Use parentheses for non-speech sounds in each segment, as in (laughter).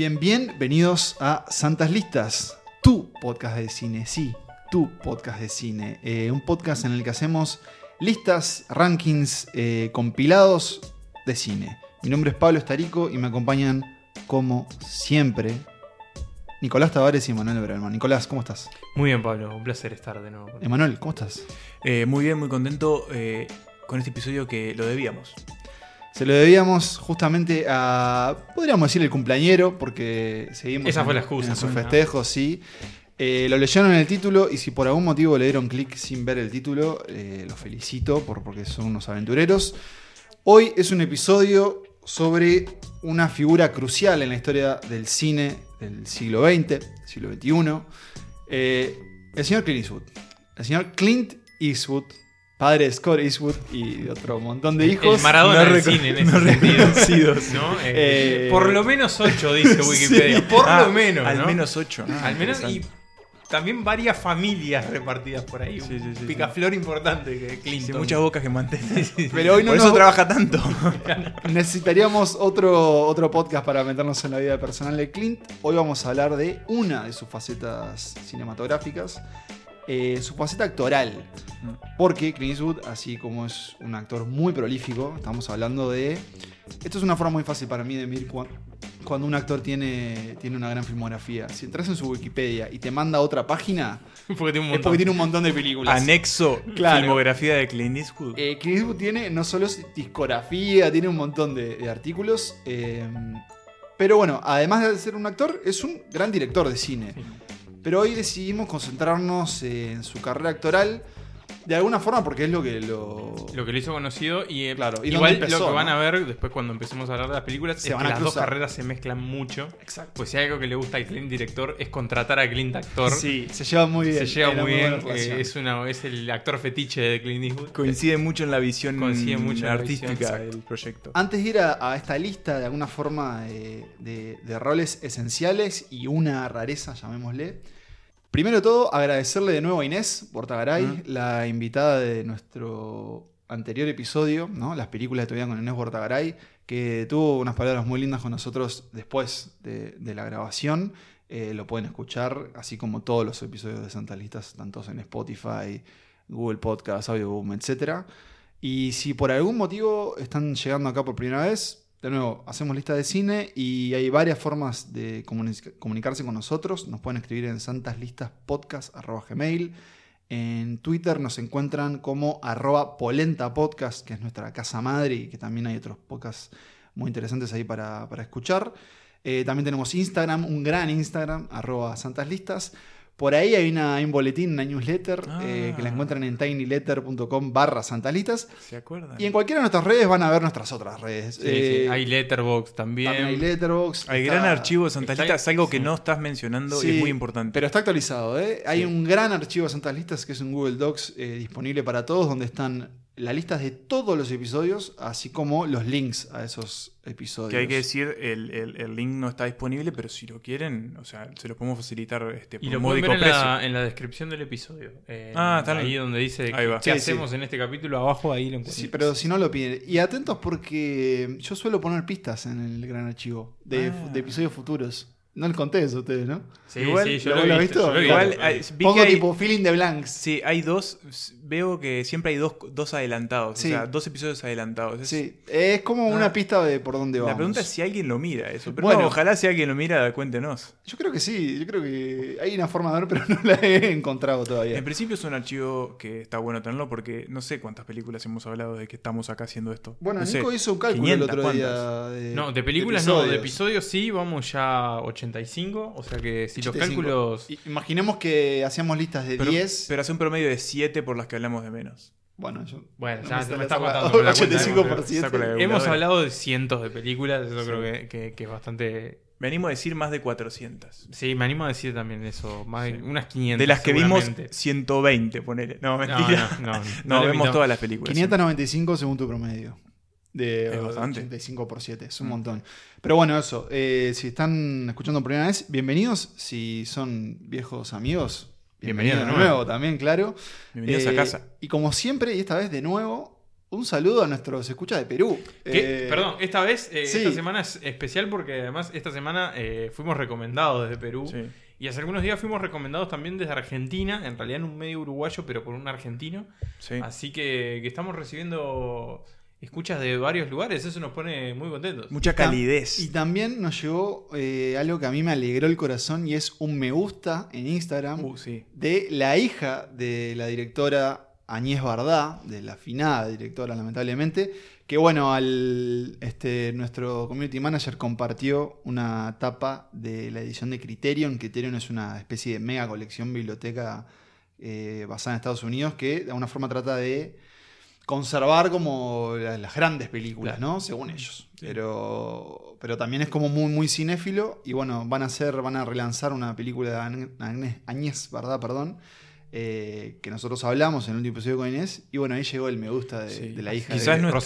Bien, bien, bien, bien, bienvenidos a Santas Listas, tu podcast de cine, sí, tu podcast de cine. Eh, un podcast en el que hacemos listas, rankings, eh, compilados de cine. Mi nombre es Pablo Estarico y me acompañan, como siempre, Nicolás Tavares y Emanuel Berelman. Nicolás, ¿cómo estás? Muy bien, Pablo. Un placer estar de nuevo. Emanuel, ¿cómo estás? Eh, muy bien, muy contento eh, con este episodio que lo debíamos. Se lo debíamos justamente a, podríamos decir, el cumpleañero, porque seguimos Esa en- fue la excusa, en ¿no? festejos, sí. Eh, lo leyeron en el título y si por algún motivo le dieron clic sin ver el título, eh, los felicito por, porque son unos aventureros. Hoy es un episodio sobre una figura crucial en la historia del cine del siglo XX, siglo XXI, eh, el señor Clint Eastwood. El señor Clint Eastwood, padre de Scott Eastwood y de otro montón de hijos. El Maradona no del cine en no ese sentido. reconocidos. (laughs) ¿no? Eh, Eh, por lo menos 8 dice (laughs) Wikipedia. Sí. Por Ah, lo menos. Al ¿no? menos ocho. Ah, Al menos. Y también varias familias repartidas por ahí. Sí, sí, picaflor importante que Clinton. Sí, muchas bocas que mantener. Pero hoy no Por eso nos- trabaja tanto. (laughs) Necesitaríamos otro, otro podcast para meternos en la vida personal de Clint. Hoy vamos a hablar de una de sus facetas cinematográficas, eh, su faceta actoral. Porque Clint Eastwood, así como es un actor muy prolífico, estamos hablando de... Esto es una forma muy fácil para mí de medir cuan- cuando un actor tiene, tiene una gran filmografía. Si entras en su Wikipedia y te manda a otra página, (laughs) Porque tiene un es porque tiene un montón de películas. Anexo Claro. filmografía de Clint Eastwood. Eh, Clint Eastwood tiene no solo discografía, tiene un montón de, de artículos. eh, pero bueno, además de ser un actor, es un gran director de cine. Sí. Pero hoy decidimos concentrarnos en su carrera actoral de alguna forma porque es lo que lo. Lo que lo hizo conocido y, eh, Claro, y igual empezó, lo que van a ver después cuando empecemos a hablar de las películas Se es van que a las dos carreras se mezclan mucho. Exacto. Pues si hay algo que le gusta al Clint director es contratar a Clint actor. Sí, se lleva muy bien. Se lleva muy bien. eh, es, una, es el actor fetiche de Clint Eastwood. Coincide mucho en la visión Coincide mucho en la artística visión, del proyecto. Antes de ir a, a esta lista de alguna forma de, de- de roles esenciales y una rareza, llamémosle. Primero de todo, agradecerle de nuevo a Inés Bortagaray, Mm. la invitada de nuestro anterior episodio, ¿no? Las películas de tu vida con Inés Bortagaray, que tuvo unas palabras muy lindas con nosotros después de, de la grabación. Eh, lo pueden escuchar, así como todos los episodios de Santa Listas, tantos en Spotify, Google Podcast, Audioboom, etc. Y si por algún motivo están llegando acá por primera vez, de nuevo, hacemos lista de cine y hay varias formas de comuni- comunicarse con nosotros. Nos pueden escribir en santaslistaspodcast.gmail. En Twitter nos encuentran como arroba polentapodcast, que es nuestra casa madre y que también hay otros podcasts muy interesantes ahí para, para escuchar. Eh, también tenemos Instagram, un gran Instagram, arroba santaslistas. Por ahí hay, una, hay un boletín, una newsletter, eh, que la Ah. encuentran en tinyletter.com barra santaslistas. ¿Se acuerdan? Y en cualquiera de nuestras redes van a ver nuestras otras redes. Sí, Eh, sí. Hay Letterboxd también. también hay Letterboxd. Hay está- gran archivo de Santa está- Lista, es algo que sí. no estás mencionando y es muy importante. Pero está actualizado, ¿eh? Hay Sí. un gran archivo de Santas Listas que es un Google Docs eh, disponible para todos, donde están las listas de todos los episodios, así como los links a esos episodios. Que hay que decir, el, el- el link no está disponible, pero si lo quieren, o sea, se lo podemos facilitar este, por Y lo un pueden módico ver en precio. la, en la descripción del episodio. Ah, está ahí bien. donde dice Ahí va. qué Sí, hacemos en este capítulo, abajo ahí lo encuentran. Sí, pero si no lo piden. Y atentos porque yo suelo poner pistas en el gran archivo de, Ah. de episodios futuros. No les conté eso a ustedes, ¿no? Sí, Igual, sí, yo ¿lo- lo, he visto. visto? yo lo he Igual, hay- vi Pongo hay- tipo feeling de blanks. Sí, hay dos. Veo que siempre hay dos, dos adelantados. Sí. O sea, dos episodios adelantados. Es- Sí, es como Ah. una pista de por dónde vamos. La pregunta es si alguien lo mira eso. Pero Bueno. no, ojalá si alguien lo mira, cuéntenos. Yo creo que sí, yo creo que hay una forma de ver, pero (laughs) no la he encontrado todavía. En principio es un archivo que está bueno tenerlo porque no sé cuántas películas hemos hablado de que estamos acá haciendo esto. Bueno, no sé, Nico hizo un cálculo 500, el otro día. No, de películas no, de episodios. sí, vamos ya a 85. O sea que si los 85. cálculos. I- Imaginemos que hacíamos listas de Pero, 10. pero hace un promedio de 7 por las que hablamos de menos. bueno, yo. Bueno, no ya me me está hacer la- matando con la cuenta, 85 pero por 7. saco la- Hemos hablado de cientos de películas, eso Sí. creo que, que- que es bastante. Venimos a decir más de 400. Sí, me animo a decir también eso. Más de- Sí. unas 500. De las que vimos, seguramente. 120, ponele. No, No, mentira. no, no, (laughs) No, no vemos todas las películas. 595 según tu promedio. De Es bastante. 85 por 7, es un Mm. montón. Pero bueno, eso. eh, si están escuchando por primera vez, bienvenidos. Si son viejos amigos, Bienvenido bienvenidos de de nuevo. nuevo también, claro. Bienvenidos Eh, a casa. Y como siempre, y esta vez de nuevo, un saludo a nuestros escuchas de Perú. Eh, perdón, esta vez, eh, sí. esta semana es especial porque además esta semana eh, fuimos recomendados desde Perú. Sí. Y hace algunos días fuimos recomendados también desde Argentina, en realidad en un medio uruguayo, pero por un argentino. Sí. Así que, que estamos recibiendo escuchas de varios lugares, eso nos pone muy contentos. Mucha calidez. Y también nos llegó eh, algo que a mí me alegró el corazón y es un me gusta en Instagram Uh, sí. de la hija de la directora Añez Bardá, de la afinada directora lamentablemente, que bueno, al este, nuestro community manager compartió una tapa de la edición de Criterion. Criterion es una especie de mega colección biblioteca eh, basada en Estados Unidos que de alguna forma trata de conservar como la- las grandes películas, ¿no? Según ellos. Pero, pero también es como muy, muy cinéfilo. Y bueno, van a hacer, van a relanzar una película de Agnés- ¿verdad? Perdón. eh, que nosotros hablamos en el último episodio con Inés. Y bueno, ahí llegó el me gusta de, Sí. de la hija Quizás de nuestro.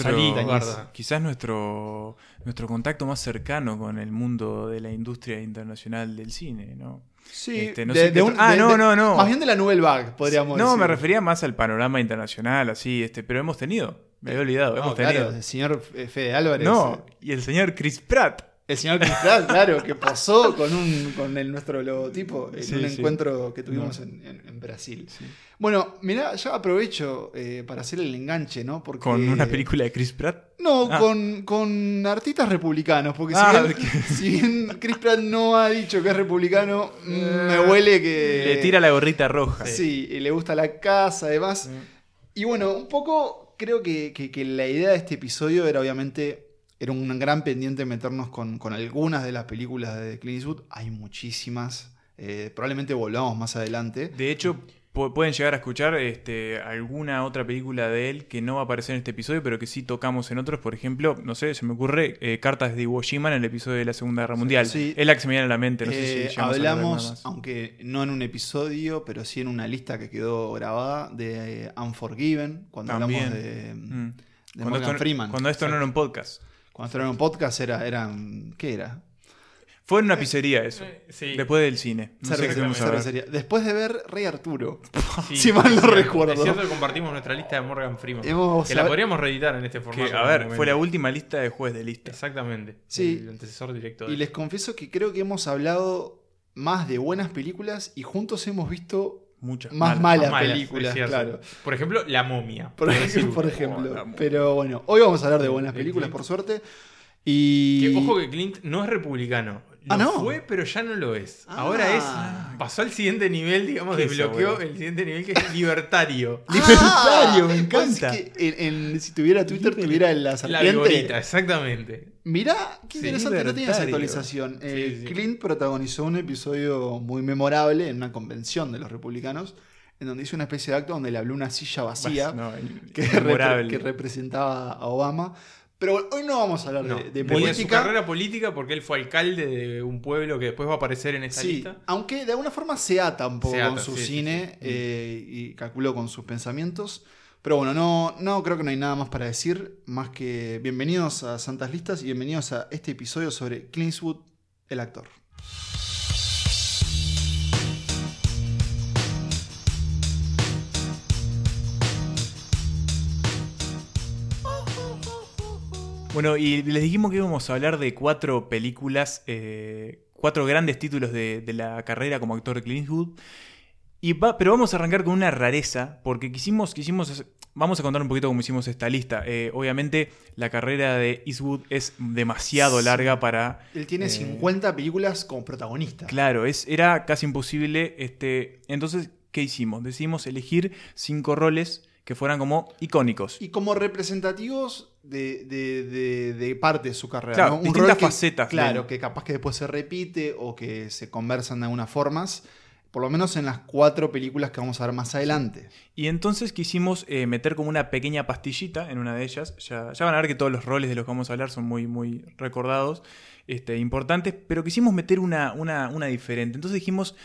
Barda. quizás nuestro, nuestro contacto más cercano con el mundo de la industria internacional del cine, ¿no? Sí, Este, no de- sé de qué un- Ah, de- no, no, no. Más bien de la Nouvelle Vague, podríamos no, decir. me refería más al panorama internacional, así, este, pero hemos tenido. Me había olvidado, No, hemos claro, tenido. el señor Fede Álvarez. No, eh, y el señor Chris Pratt. El señor (laughs) Cristal, claro, que posó con, un, con el, nuestro logotipo en Sí, un sí. encuentro que tuvimos en, en- en Brasil. Bueno, mirá, ya aprovecho eh, para hacer el enganche, ¿no? Porque, Con una película de Chris Pratt. No, Ah. con, con artistas republicanos, porque Ah, si, bien, (laughs) si bien Chris Pratt no ha dicho que es republicano, mm, me huele que... Le tira la gorrita roja. Sí, y le gusta la casa, además. Y bueno, un poco creo que, que- que la idea de este episodio era obviamente, era un gran pendiente meternos con, con algunas de las películas de Clint Eastwood. Hay muchísimas. eh, probablemente volvamos más adelante. De hecho, pu- pueden llegar a escuchar este, alguna otra película de él que no va a aparecer en este episodio, pero que sí tocamos en otros. Por ejemplo, no sé, se me ocurre eh, Cartas de Iwo Jima en el episodio de la Segunda Guerra Mundial. Sí. Es la que se me viene a la mente. No sé Eh, si alguna hablamos, aunque no en un episodio, pero sí en una lista que quedó grabada de eh, Unforgiven, cuando También. hablamos de, Mm. de Cuando Morgan esto, Freeman. cuando esto no era un podcast. Cuando esto era un podcast, era, era, ¿qué era? Fue en una pizzería eso. Sí. Después del cine. No sé qué. Después de ver Rey Arturo. Sí, (laughs) si mal no recuerdo. Es cierto que compartimos nuestra lista de Morgan Freeman. Hemos- que la podríamos reeditar en este Que, formato. a ver, fue la última lista de juez de lista. Exactamente. Sí. El antecesor directo. de Y les confieso que creo que hemos hablado más de buenas películas y juntos hemos visto Muchas más malas. películas, claro. Por ejemplo, La momia. Por, ejemplo. Oh, Pero bueno, hoy vamos a hablar de buenas películas, por suerte. Y. Que, ojo que Clint no es republicano. Lo Ah, ¿no? fue, pero ya no lo es. Ah. Ahora es. Pasó al siguiente nivel, digamos, ¿Qué es desbloqueó eso, el siguiente nivel que es libertario. (laughs) Libertario, me encanta. en- en- si tuviera Twitter, tuviera la La serpiente. vigorita, exactamente. Mirá, qué Sí, interesante, no tiene esa actualización. Eh, Sí. Clint protagonizó un episodio muy memorable en una convención de los republicanos, en donde hizo una especie de acto donde le habló una silla vacía No, que, repre- que representaba a Obama. Pero bueno, hoy no vamos a hablar No, de, de política. su carrera política porque él fue alcalde de un pueblo que después va a aparecer en esta Sí, lista. aunque de alguna forma se ata un poco ata, con su sí, cine sí. eh, y calculó con sus pensamientos. Pero bueno, no, no creo que no hay nada más para decir, más que bienvenidos a Santas Listas y bienvenidos a este episodio sobre Clint Eastwood, el actor. Bueno, y les dijimos que íbamos a hablar de cuatro películas, eh, cuatro grandes títulos de, de la carrera como actor de Clint Eastwood. Y va- pero vamos a arrancar con una rareza, porque quisimos, quisimos, vamos a contar un poquito cómo hicimos esta lista. Eh, obviamente la carrera de Eastwood es demasiado Sí. larga para... Él tiene Eh, 50 películas como protagonista. Claro, es, era casi imposible. Este, entonces, ¿qué hicimos? Decidimos elegir cinco roles que fueran como icónicos. Y como representativos de, de- de- de parte de su carrera. Claro, ¿no? Un distintas rol que- facetas Claro, que capaz que después se repite o que se conversan de algunas formas. Por lo menos en las cuatro películas que vamos a ver más adelante. Y entonces quisimos eh, meter como una pequeña pastillita en una de ellas. Ya, ya van a ver que todos los roles de los que vamos a hablar son muy, muy recordados, este, importantes, pero quisimos meter una, una, una diferente. Entonces dijimos,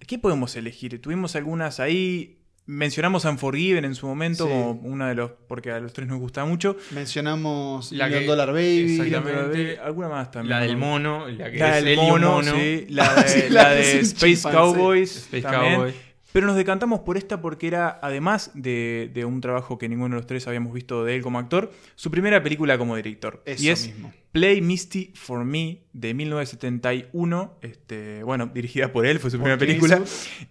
¿qué podemos elegir? Tuvimos algunas ahí. Mencionamos Unforgiven en su momento Sí. como una de los, porque a los tres nos gusta mucho. Mencionamos La que- Dollar Baby. Exactamente. Alguna más también. La del ¿no? mono, la que La es del Elio mono, sí. La (laughs) de, Sí, la la de Space. Cowboys. Space también. Pero nos decantamos por esta porque era, además de, de un trabajo que ninguno de los tres habíamos visto de él como actor, su primera película como director. Eso y es mismo. Play Misty for Me de 1971. Este, bueno, dirigida por él, fue su primera película.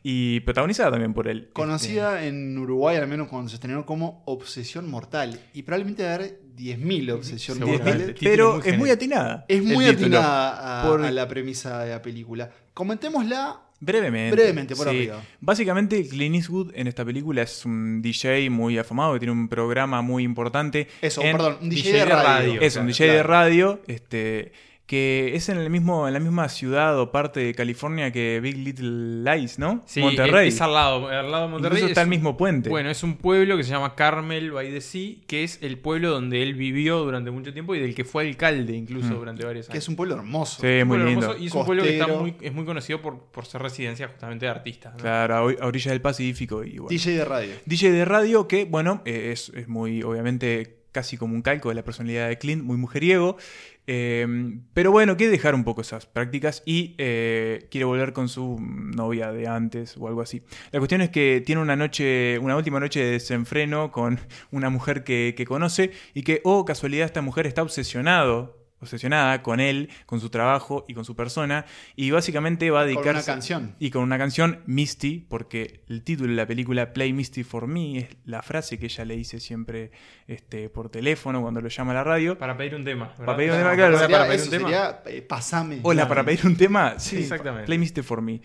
Y protagonizada también por él. Este, Conocida en Uruguay, al menos cuando se estrenó como Obsesión Mortal. Y probablemente va a haber 10.000 Obsesión título pero muy es muy atinada. Es muy atinada a, Por- a la premisa de la película. Comentémosla Brevemente. brevemente, por Sí. arriba. Básicamente, Clint Eastwood en esta película es un DJ muy afamado que tiene un programa muy importante. Eso, en- perdón, un DJ, DJ de radio. radio. Es un Claro, DJ de radio, este, que es en el mismo, en la misma ciudad o parte de California que Big Little Lies, ¿no? Sí, Monterrey. Es, es al lado, al lado de Monterrey. Incluso está es el un- mismo puente. Bueno, es un pueblo que se llama Carmel by the Sea, que es el pueblo donde él vivió durante mucho tiempo y del que fue alcalde incluso Mm. durante varios Que años. es un pueblo hermoso. Sí, muy Un pueblo lindo. hermoso y es un pueblo que está muy, es muy conocido por, por ser residencia justamente de artistas. ¿no? Claro, a or- a orillas del Pacífico y bueno. DJ de radio. DJ de radio que, bueno, eh, es, es muy, obviamente, casi como un calco de la personalidad de Clint, muy mujeriego. Eh, pero bueno, quiere dejar un poco esas prácticas y eh, quiere volver con su novia de antes o algo así. La cuestión es que tiene una noche, una última noche de desenfreno con una mujer que, que conoce y que, oh, casualidad, esta mujer está obsesionado. Obsesionada con él, con su trabajo y con su persona, y básicamente va a Con dedicarse. una canción. Y con una canción, Misty, porque el título de la película Play Misty for Me es la frase que ella le dice siempre este, por teléfono cuando lo llama a la radio. Para pedir un tema. ¿verdad? Para pedir un tema, claro. para- Sería- para pedir eso un tema. sería, eh, pasame. Hola, para pedir un tema. Sí, Exactamente. Play Misty for Me.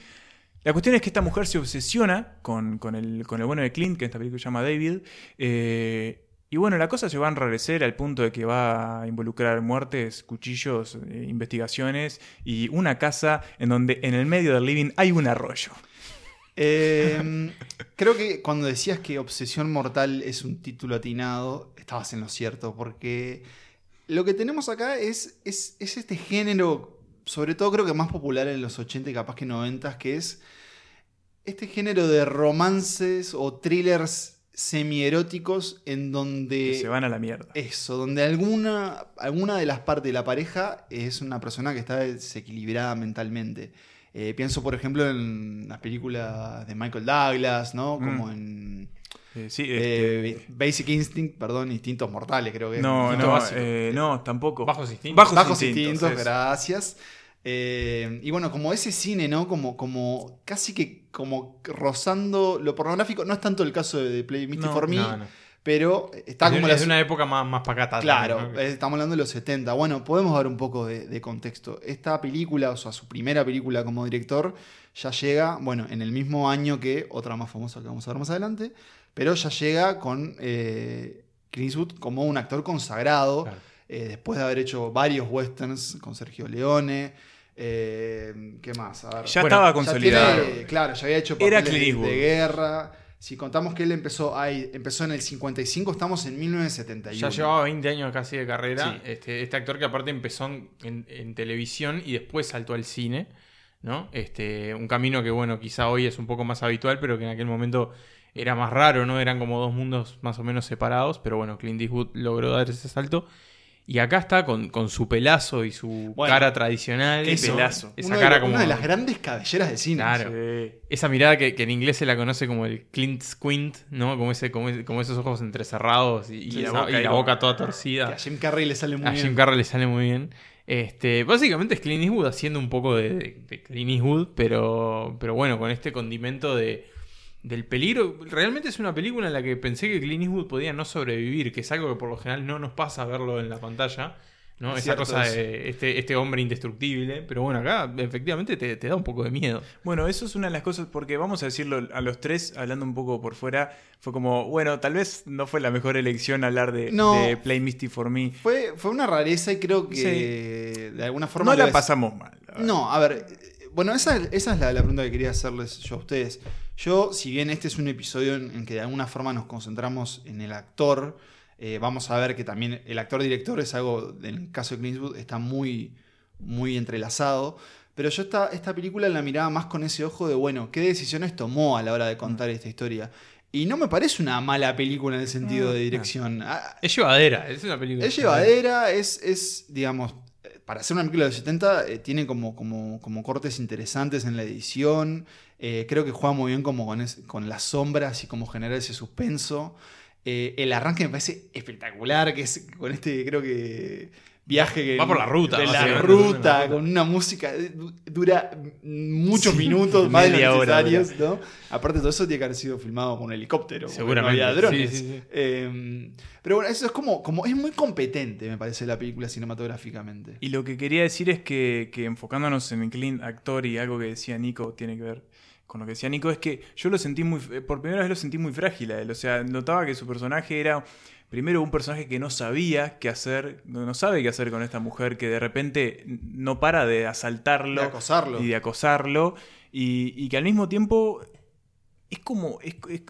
La cuestión es que esta mujer se obsesiona con, con el, con el bueno de Clint, que en esta película se llama David. eh, y bueno, la cosa se va a enrarecer al punto de que va a involucrar muertes, cuchillos, eh, investigaciones y una casa en donde en el medio del living hay un arroyo. Eh, creo que cuando decías que Obsesión Mortal es un título atinado, estabas en lo cierto, porque lo que tenemos acá es, es, es este género, sobre todo creo que más popular en los 80 y capaz que 90, que es este género de romances o thrillers semieróticos en donde... Que se van a la mierda. Eso, donde alguna, alguna de las partes de la pareja es una persona que está desequilibrada mentalmente. Eh, pienso, por ejemplo, en las películas de Michael Douglas, ¿no? Mm. Como en Eh, sí, eh, este, Basic Instinct, perdón, Instintos Mortales, creo que es. No, Instinto no, básico. eh, no, tampoco. Bajos instintos. Bajos, Bajos instintos, Instintos, gracias. Eh, y bueno, como ese cine, ¿no? Como, como casi que como rozando lo pornográfico. No es tanto el caso de, Play Misty No, for Me, No, no. pero está es, como una, la es de una época más, más pacata. Claro, también, ¿no? eh, estamos hablando de los 70. Bueno, podemos dar un poco de, de contexto. Esta película, o sea, su primera película como director, ya llega, bueno, en el mismo año que otra más famosa que vamos a ver más adelante, pero ya llega con eh, Clint Eastwood como un actor consagrado, Claro. eh, después de haber hecho varios westerns con Sergio Leone. Eh, ¿Qué más? A ver. Ya Bueno, estaba Ya consolidado. tiene- claro, ya había hecho Era papeles Clint de, de guerra. Si contamos que él empezó ahí, empezó en el 55, estamos en 1971. Ya llevaba 20 años casi de carrera. Sí. Este, este actor que aparte empezó en, en- en televisión y después saltó al cine. ¿no? Este, un camino que, bueno, quizá hoy es un poco más habitual, pero que en aquel momento era más raro, ¿no? Eran como dos mundos más o menos separados. Pero bueno, Clint Eastwood logró dar ese salto. Y acá está con, con su pelazo y su Bueno, cara tradicional. qué pelazo. Esa de cara lo- como. Una de las grandes cabelleras del cine. Claro. Sí. Esa mirada que, que en inglés se la conoce como el Clint Squint, ¿no? Como, ese, como, ese- como esos ojos entrecerrados y, la boca y ahí la como- boca toda Que torcida. a Jim Carrey le sale muy A bien. Jim Carrey le sale muy bien. Este, básicamente es Clint Eastwood haciendo un poco de, de- de Clint Eastwood, pero, pero bueno, con este condimento de, del peligro. Realmente es una película en la que pensé que Clint Eastwood podía no sobrevivir, que es algo que por lo general no nos pasa verlo en la pantalla. ¿no? Es Esa cosa de este, este hombre indestructible. Pero bueno, acá efectivamente te, te da un poco de miedo. Bueno, eso es una de las cosas, porque vamos a decirlo a los tres, hablando un poco por fuera, fue como, bueno, tal vez no fue la mejor elección hablar de, No. de Play Misty for Me. Fue, fue una rareza y creo que de alguna forma. No la es- pasamos mal. No, a ver. Bueno, esa, esa es la, la pregunta que quería hacerles yo a ustedes. Yo, si bien este es un episodio en, en que de alguna forma nos concentramos en el actor, eh, vamos a ver que también el actor-director es algo, en el caso de Clint Eastwood, está muy, muy entrelazado. Pero yo esta, esta película la miraba más con ese ojo de, bueno, ¿qué decisiones tomó a la hora de contar esta historia? Y no me parece una mala película en el sentido Ah, de dirección. Ah, Es llevadera, es una película. es llevadera, es, es digamos, para hacer una película de los 70 eh, tiene como, como, como cortes interesantes en la edición. Eh, creo que juega muy bien como con, es- con las sombras y como generar ese suspenso. Eh, el arranque me parece espectacular, que con este, creo que viaje que Va por la ruta, de la ruta, la con una música eh, du- dura muchos minutos (laughs) más de necesarios, ¿no? Aparte de todo eso tiene que haber sido filmado con un helicóptero, Seguramente, no había drones. sí, sí, sí. Eh, pero bueno, eso es como, como es muy competente, me parece la película cinematográficamente. Y lo que quería decir es que, que enfocándonos en el Clint actor y algo que decía Nico tiene que ver con lo que decía Nico, es que yo lo sentí muy, eh, por primera vez lo sentí muy frágil a él. O sea, notaba que su personaje era primero un personaje que no sabía qué hacer, no sabe qué hacer con esta mujer que de repente no para de asaltarlo De acosarlo. y de acosarlo y, y que al mismo tiempo es como es- es-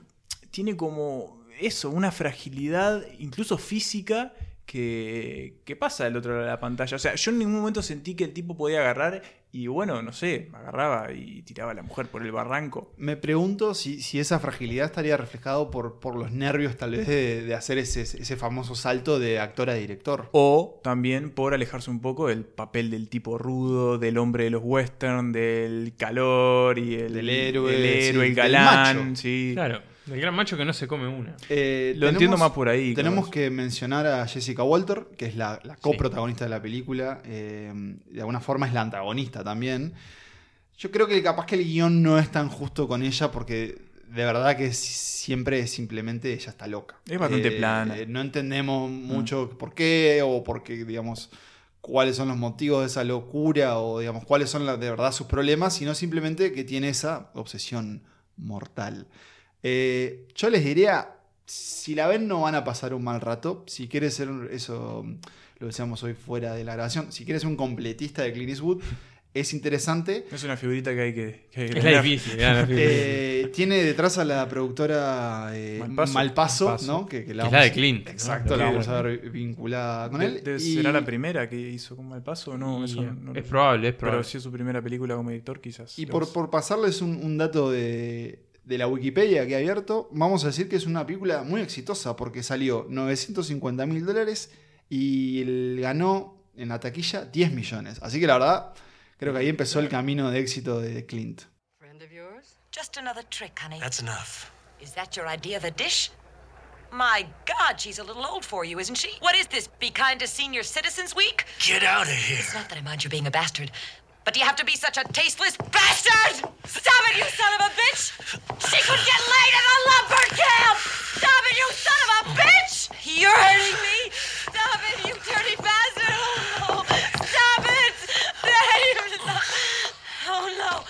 tiene como eso una fragilidad incluso física que, que pasa del otro lado de la pantalla o sea yo en ningún momento sentí que el tipo podía agarrar y bueno no sé agarraba y tiraba a la mujer por el barranco Me pregunto si, si esa fragilidad estaría reflejado por, por los nervios tal vez de, de hacer ese, ese famoso salto de actor a director. o también por alejarse un poco del papel del tipo rudo, del hombre de los western, del calor y el Del héroe, el, héroe, sí, el del galán, macho. sí. Claro, el gran macho que no se come una. Eh, Lo entiendo más por ahí, Tenemos que mencionar a Jessica Walter, que es la, la coprotagonista de la película. eh, de alguna forma es la antagonista también. Yo creo que capaz que el guion no es tan justo con ella porque de verdad que siempre es simplemente ella está loca. Es bastante plana. No entendemos mucho por qué o por qué, digamos, cuáles son los motivos de esa locura o, digamos, cuáles son la- de verdad sus problemas, sino simplemente que tiene esa obsesión mortal. Eh, yo les diría, si la ven no van a pasar un mal rato. Si quieres ser un- eso, lo decíamos hoy fuera de la grabación, si quieres ser un completista de Clint Eastwood, es interesante. Es una figurita que hay que, que hay que Es la difícil, la. Eh, tiene detrás a la productora eh, Malpaso. Malpaso, Malpaso. ¿no? Que, que Que es vamos- la de Clint. Exacto, La vamos a ver vinculada con él. de- Y- ¿Será la primera que hizo con Malpaso? No, eso no, no- es probable, es probable. Pero si es su primera película como director, quizás. Y por, por pasarles un, un dato de, de la Wikipedia que he abierto, vamos a decir que es una película muy exitosa porque salió 950 mil dólares y el- ganó en la taquilla 10 millones. Así que la verdad, creo que ahí empezó el camino de éxito de Clint. Friend of yours? Just another trick, honey. That's enough. Is that your idea of a dish? My God, she's a little old for you, isn't she? What is this? Be kind to senior citizens week? Get out of here. It's not that I mind you being a bastard, but do you have to be such a tasteless bastard? Stop it, you son of a bitch! She could get laid in a lumber camp! Stop it, you son of a bitch! You're hurting me! Stop it, you dirty bastard! Oh no! Stop it! Oh no.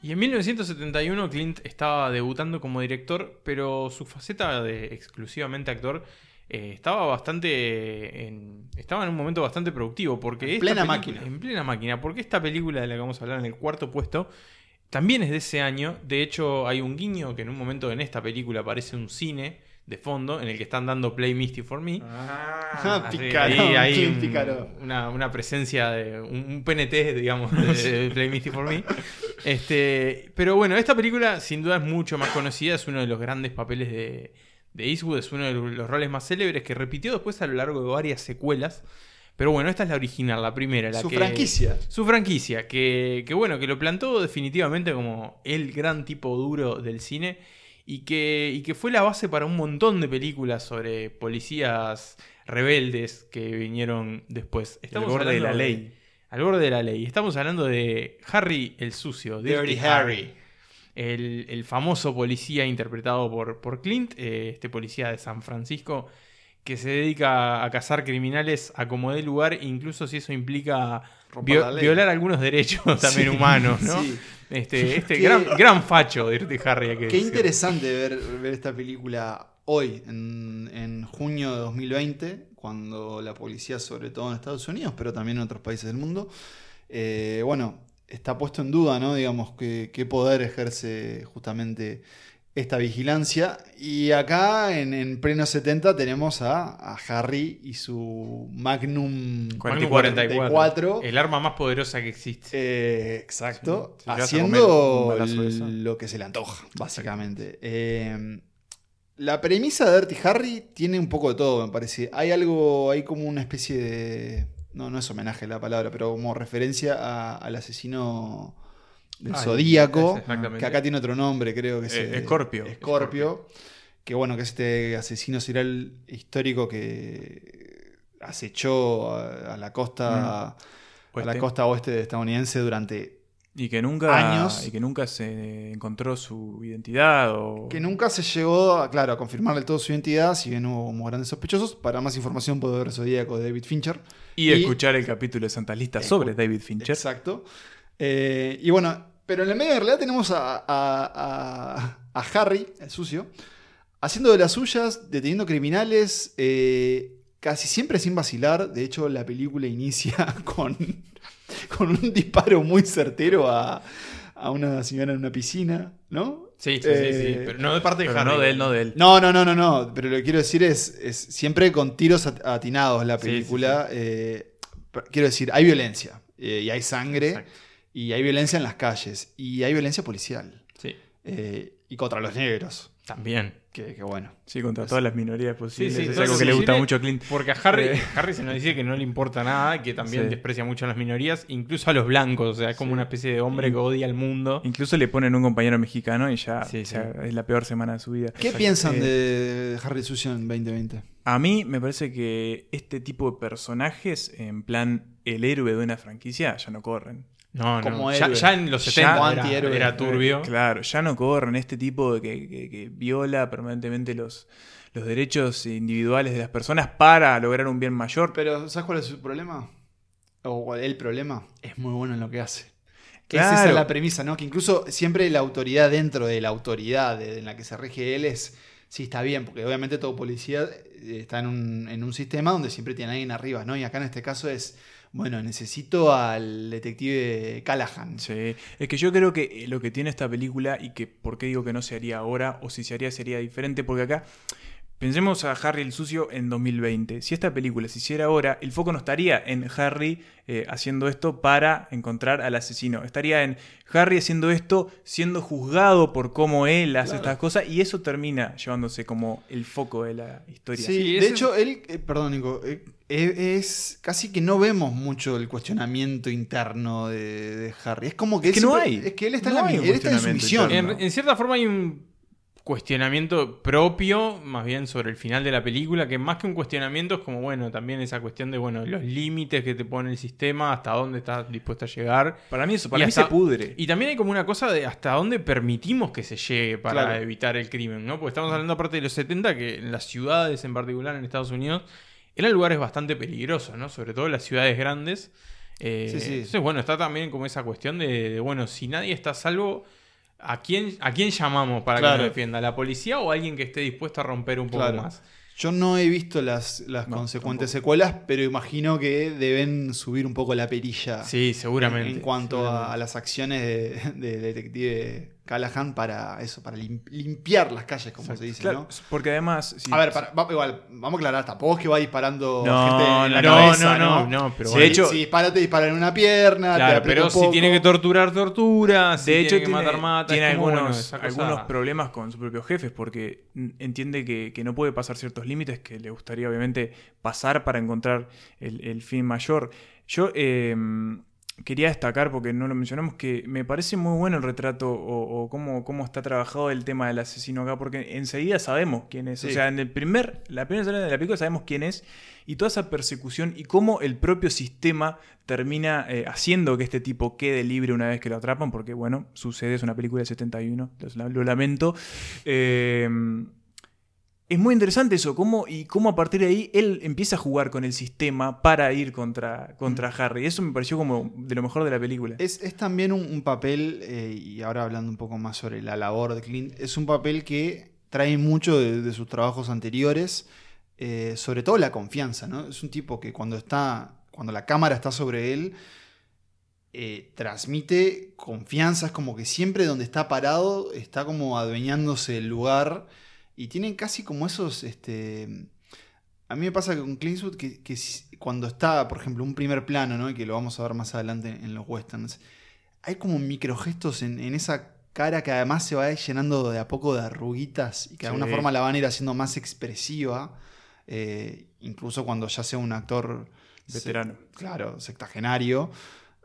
Y en 1971 Clint estaba debutando como director, pero su faceta de exclusivamente actor eh, estaba bastante en, estaba en un momento bastante productivo porque En plena máquina. en plena máquina porque esta película de la que vamos a hablar en el cuarto puesto también es de ese año de hecho hay un guiño que en un momento en esta película aparece un cine de fondo en el que están dando Play Misty for Me Ah, Así, picarón, ahí hay Clint un- picarón. una, una presencia de un, un PNT, digamos, de, de Play Misty for Me. Este, pero bueno, esta película sin duda es mucho más conocida, es uno de los grandes papeles de, de Eastwood, es uno de los roles más célebres que repitió después a lo largo de varias secuelas. Pero bueno, esta es la original, la primera. La Su que- franquicia. Su franquicia, que, que bueno, que lo plantó definitivamente como el gran tipo duro del cine y que, y que fue la base para un montón de películas sobre policías rebeldes que vinieron después. al borde de la ley. al borde de la ley. Estamos hablando de Harry el Sucio, Dirty, Dirty Harry. Harry. El, el famoso policía interpretado por, por Clint, eh, este policía de San Francisco, que se dedica a cazar criminales a como dé lugar, incluso si eso implica vio- violar algunos derechos (laughs) también Sí, humanos, ¿no? sí. Este, (laughs) este Qué- gran, gran facho Dirty Harry. hay que Qué decir. interesante ver, ver esta película hoy, en, en junio de 2020, cuando la policía, sobre todo en Estados Unidos, pero también en otros países del mundo, eh, bueno, está puesto en duda, ¿no? Digamos, qué, qué poder ejerce justamente esta vigilancia. Y acá, en, en pleno 70, tenemos a, a Harry y su Magnum Magnum 44. 44. El arma más poderosa que existe. Eh, exacto. Sí, haciendo lo que se le antoja, básicamente. Eh, la premisa de Dirty Harry tiene un poco de todo, me parece. Hay algo, hay como una especie de, no, no es homenaje la palabra, pero como referencia a- al asesino del Ah, Zodíaco, que acá tiene otro nombre, creo que es Eh, Scorpio. Scorpio, que bueno, que es este asesino serial histórico que acechó a, a la costa a la costa oeste estadounidense durante Y que nunca. Años. Y que nunca se encontró su identidad o. que nunca se llegó a, claro, a confirmar del todo su identidad, si bien hubo como grandes sospechosos. Para más información puede ver Zodíaco de David Fincher. Y, escuchar el capítulo de Santa Lista sobre David Fincher. Exacto. Eh, y bueno, pero en el medio de realidad tenemos a, a- a- a Harry, el sucio, haciendo de las suyas, deteniendo criminales, eh, casi siempre sin vacilar. De hecho, la película inicia (laughs) con, (laughs) con un disparo muy certero a, a una señora en una piscina, ¿no? Sí, sí, sí, Eh, sí, pero no de parte de Harry. no de él, no de él. No, no, no, no, no. Pero lo que quiero decir es, es siempre con tiros at- atinados la Sí, película. eh, quiero decir, hay violencia. eh, y hay sangre. Exacto. Y hay violencia en las calles. Y hay violencia policial. Sí, eh, y contra los negros. También. Que, que bueno. Sí, contra todas las minorías posibles. sí, es todo algo que le gusta mucho a Clint. Porque a Harry, Eh. Harry se nos dice que no le importa nada, que también Sí. desprecia mucho a las minorías, incluso a los blancos. O sea, es como una especie de hombre que odia al mundo. Incluso le ponen un compañero mexicano y ya, Sí, ya sí. es la peor semana de su vida. ¿Qué piensan Eh, de Harry Sucio en 2020? A mí me parece que este tipo de personajes, en plan el héroe de una franquicia, ya no corren. No, Como no. Ya, en los Ya 70 era, turbio. Claro, ya no corren este tipo de que, que- que viola permanentemente los, los derechos individuales de las personas para lograr un bien mayor. Pero, ¿sabes cuál es su problema? O cuál- el problema. Es muy bueno en lo que hace. Claro. Esa es la premisa, ¿no? Que incluso siempre la autoridad dentro de la autoridad en la que se rige él es. Sí, está bien, porque obviamente todo policía eh, está en un, en un sistema donde siempre tiene a alguien arriba, ¿no? Y acá en este caso es. Bueno, necesito al detective Callahan. Sí, es que yo creo que eh, lo que tiene esta película y que por qué digo que no se haría ahora o si se haría sería diferente, porque acá pensemos a Harry el sucio en 2020. Si esta película se hiciera ahora, el foco no estaría en Harry eh, haciendo esto para encontrar al asesino, estaría en Harry haciendo esto siendo juzgado por cómo él hace Claro. estas cosas y eso termina llevándose como el foco de la historia. Sí, Sí, de ese- hecho, él, eh, perdón, Nico, eh, eh, es casi que no vemos mucho el cuestionamiento interno de, de Harry. Es como que, Es él que no siempre- hay. Es que él está, No en, la, él está en su misión. en cierta forma hay un cuestionamiento propio, más bien sobre el final de la película, que más que un cuestionamiento es como, bueno, también esa cuestión de, bueno, los límites que te pone el sistema, hasta dónde estás dispuesto a llegar. Para mí eso, para Y mí hasta- se pudre. Y también hay como una cosa de hasta dónde permitimos que se llegue para Claro. evitar el crimen, ¿no? Porque estamos hablando aparte de los 70, que en las ciudades en particular en Estados Unidos eran lugares bastante peligrosos, ¿no? Sobre todo las ciudades grandes. Eh, Sí, sí. Entonces, bueno, está también como esa cuestión de, de, bueno, si nadie está a salvo, ¿a quién, ¿a quién llamamos para que nos defienda? ¿A la policía o a alguien que esté dispuesto a romper un poco Claro. más? Yo no he visto las, las No, consecuentes secuelas, pero imagino que deben subir un poco la perilla Sí, seguramente. en, en cuanto a las acciones de, de detective Callahan para eso, para lim- limpiar las calles, como se dice, Claro, ¿no? porque además... si- A ver, para- va- igual, vamos a aclarar, tampoco es que va disparando No, gente en la no, cabeza, no, ¿no? no, no, pero Si- bueno. De hecho- si dispara, te dispara en una pierna, Claro, pero un si tiene que torturar, tortura. Si de hecho, tiene que matar, mata. tiene bueno, algunos, problemas con sus propios jefes porque entiende que, que no puede pasar ciertos límites que le gustaría obviamente pasar para encontrar el, el fin mayor. Yo eh, quería destacar, porque no lo mencionamos, que me parece muy bueno el retrato o, o cómo, cómo está trabajado el tema del asesino acá, porque enseguida sabemos quién es. O sea, en el primer, la primera escena de la película sabemos quién es y toda esa persecución y cómo el propio sistema termina eh, haciendo que este tipo quede libre una vez que lo atrapan, porque bueno, sucede, es una película del 71, lo, lo lamento. Eh, es muy interesante eso, cómo, y cómo a partir de ahí él empieza a jugar con el sistema para ir contra, contra Harry. Eso me pareció como de lo mejor de la película. Es, es también un, un papel, eh, y ahora hablando un poco más sobre la labor de Clint, es un papel que trae mucho de, de sus trabajos anteriores, eh, sobre todo la confianza, ¿no? Es un tipo que cuando está, cuando la cámara está sobre él, eh, transmite confianza, es como que siempre donde está parado está como adueñándose del lugar y tienen casi como esos, este, a mí me pasa con Clint Eastwood que, cuando está, por ejemplo, un primer plano, ¿no? Y que lo vamos a ver más adelante en los westerns, hay como microgestos en, en esa cara que además se va llenando de a poco de arruguitas y que de alguna forma la van a ir haciendo más expresiva, eh, incluso cuando ya sea un actor Veterano. se- claro, sextagenario,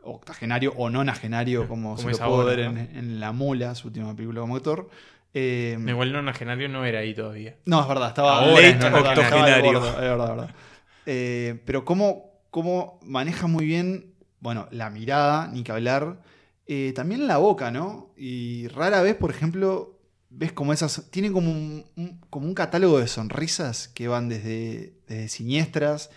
octogenario o nonagenario, como, Como se lo pudo ver en La Mula, su última película como actor. Eh, Igual no nonagenario no era ahí todavía. no, es verdad, estaba Ahora late es verdad, estaba de octogenario. gordo, es verdad, es verdad. Eh, pero cómo, cómo maneja muy bien, bueno, la mirada, ni que hablar, eh, también la boca, ¿no? Y rara vez, por ejemplo, ves como esas, tiene como un, un- como un catálogo de sonrisas que van desde, desde siniestras,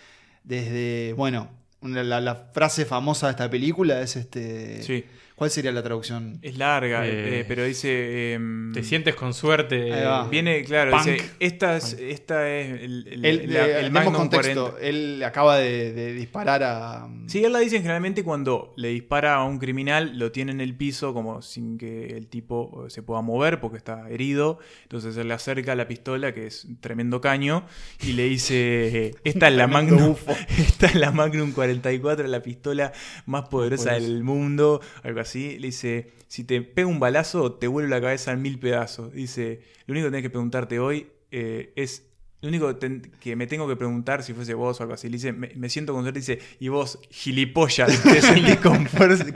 desde, bueno, la, la frase famosa de esta película es este... Sí. ¿Cuál sería la traducción? Es larga, Eh, eh, pero dice. em, Te sientes con suerte. Ahí va. Viene, claro, Punk. dice. Esta es, esta es el, el, Él, la- le- el Magnum contexto, 40. él acaba de, de disparar a... Sí, él la dicen generalmente cuando le dispara a un criminal, lo tiene en el piso como sin que el tipo se pueda mover porque está herido. Entonces él le acerca la pistola, que es un tremendo caño, y le dice, (laughs) (laughs) esta es la Magnum, bufo. esta es la Magnum 44, la pistola más poderosa Poderosa. del mundo, algo así. Le dice, si te pega un balazo, te vuelve la cabeza en mil pedazos. Dice, lo único que tenés que preguntarte hoy eh, es... Lo único que, me tengo que preguntar si fuese vos o algo así, le dice, me, siento con suerte, dice, y vos, gilipollas, (laughs) te sentís con,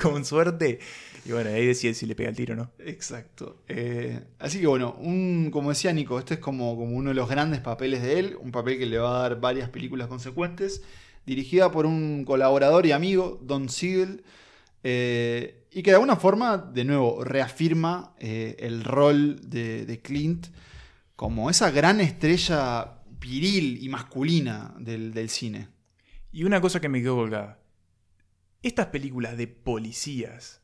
con suerte. Y bueno, ahí decide si le pega el tiro o no. Exacto. Eh, así que bueno, un, como decía Nico, este es como, como uno de los grandes papeles de él, un papel que le va a dar varias películas consecuentes, dirigida por un colaborador y amigo, Don Siegel, eh, y que de alguna forma, de nuevo, reafirma eh, el rol de, de Clint como esa gran estrella viril y masculina del, del cine. Y una cosa que me quedó colgada. Estas películas de policías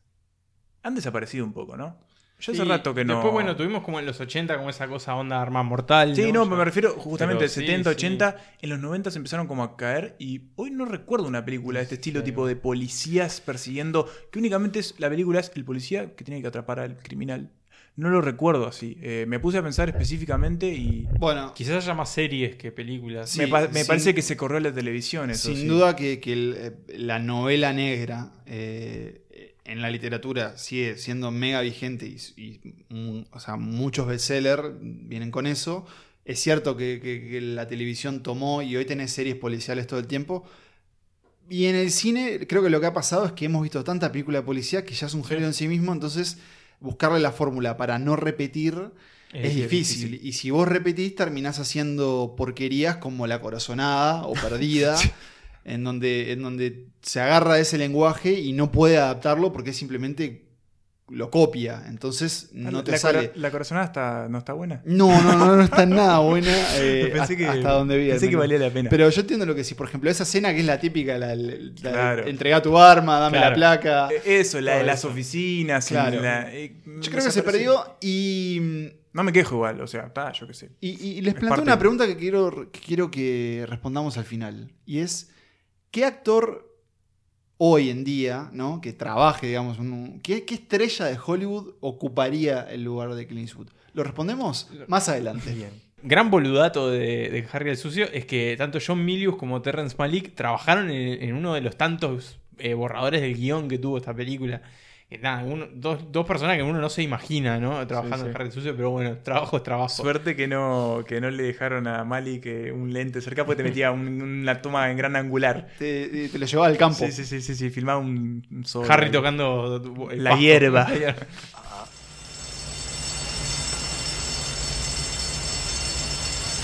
han desaparecido un poco, ¿no? Yo hace Sí, rato que no... Después, bueno, tuvimos como en los 80 como esa cosa onda arma mortal. Sí, no, Ya. me refiero justamente Pero al sí, 70, sí. 80, en los 90 se empezaron como a caer y hoy no recuerdo una película de este estilo tipo de policías persiguiendo, que únicamente es la película es el policía que tiene que atrapar al criminal. No lo recuerdo así. Eh, me puse a pensar específicamente y Bueno, Quizás haya más series que películas. Sí, me, pa- me sin- parece que se corrió en la televisión eso. Sin sí. duda que, que el, eh, la novela negra eh, en la literatura sigue siendo mega vigente y, y, mm, o sea, muchos bestsellers vienen con eso. Es cierto que, que- que la televisión tomó y hoy tenés series policiales todo el tiempo. Y en el cine creo que lo que ha pasado es que hemos visto tanta película de policía que ya es un género en sí mismo, entonces buscarle la fórmula para no repetir es, sí, difícil. Y si vos repetís, terminás haciendo porquerías como La Corazonada o Perdida, (laughs) en, donde, en donde se agarra de ese lenguaje y no puede adaptarlo porque simplemente lo copia. Entonces no la, te la sale. cora- la corazonada está, no está buena. No, no, no, no está nada buena. (laughs) eh, Pensé hasta, que- hasta donde vi. pensé que valía la pena. Pero yo entiendo lo que sí. Por ejemplo, esa escena que es la típica, la, la- la- Claro. entrega tu arma, dame Claro. la placa. Eh, Eso, la de las oficinas. Claro. la- eh, Yo creo que se perdió y No me quejo igual, o sea, está, yo qué sé. Y, y les Es planteo una pregunta que quiero, que quiero que respondamos al final. Y es, ¿qué actor hoy en día, ¿no? que trabaje, digamos, un- ¿qué, estrella de Hollywood ocuparía el lugar de Clint Eastwood? ¿Lo respondemos? Más adelante. Gran boludato de, de Harry el Sucio es que tanto John Milius como Terrence Malick trabajaron en, en uno de los tantos eh, borradores del guion que tuvo esta película. Que nada, uno- dos, dos personas que uno no se imagina, ¿no? Trabajando Sí, sí. en Harry Sucio, pero bueno, trabajo es trabajo. Suerte que no, que no le dejaron a Mali que un lente cerca porque te metía un- una toma en gran angular. Te, te lo llevaba al campo. Sí, sí, sí, sí, sí, filmaba un. Harry tocando el La pasto. (laughs) hierba.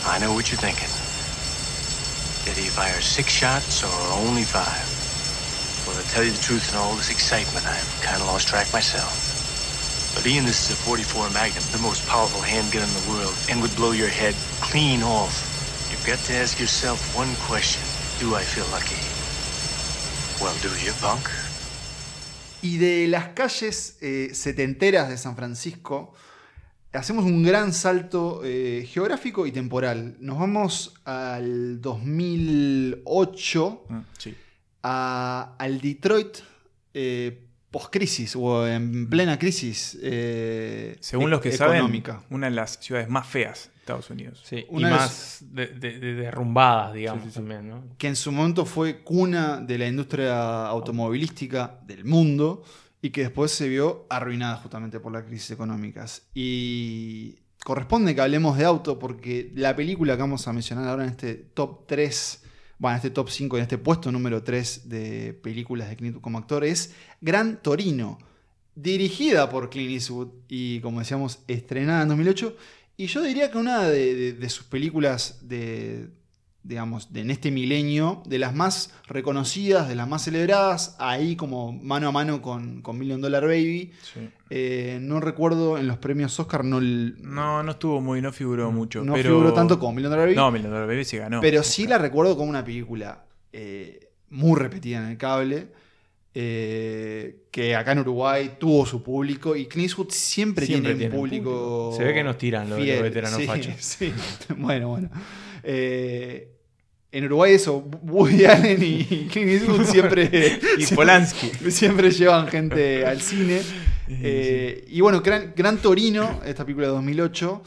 I know what you're thinking. Did he fire six shots or only five? Well, to tell you the truth, in all this excitement, I've kind of lost track myself. But Ian, this is a 44 Magnum, the most powerful handgun in the world, and would blow your head clean off. You've got to ask yourself one question. Do I feel lucky? Well, do you, punk? Y de las calles eh, setenteras de San Francisco, hacemos un gran salto eh, geográfico y temporal. Nos vamos al 2008, Mm, Sí. A- al Detroit eh, post-crisis o en plena crisis. eh, Según e- los que económica. saben, una de las ciudades más feas de Estados Unidos. Sí, Una y de más de, de- de derrumbadas, digamos, Sí, sí, sí. también, ¿no? que en su momento fue cuna de la industria automovilística del mundo y que después se vio arruinada justamente por las crisis económicas. Y corresponde que hablemos de auto porque la película que vamos a mencionar ahora en este top 3, bueno, este top 5, en este puesto número 3 de películas de Clint como actor, es Gran Torino, dirigida por Clint Eastwood y, como decíamos, estrenada en 2008. Y yo diría que una de sus películas de, digamos, de en este milenio, de las más reconocidas, de las más celebradas, ahí como mano a mano con, con Million Dollar Baby. Eh, no recuerdo en los premios Oscar, no, No, no estuvo muy, no figuró mucho. no pero... figuró tanto como Million Dollar Baby. No, Million Dollar Baby sí ganó. Pero sí la recuerdo como una película eh, muy repetida en el cable. eh, que acá en Uruguay tuvo su público y Clint Eastwood siempre, Siempre tiene un tiene un público. público. Se ve que nos tiran los- los veteranos Sí, fachos. (laughs) sí. Bueno, bueno. Eh, en Uruguay eso, Woody Allen y (laughs) Clint Eastwood siempre... (laughs) Y (laughs) Polanski. Siempre llevan gente al cine. Eh, Y bueno, Gran, Gran Torino, esta película de 2008,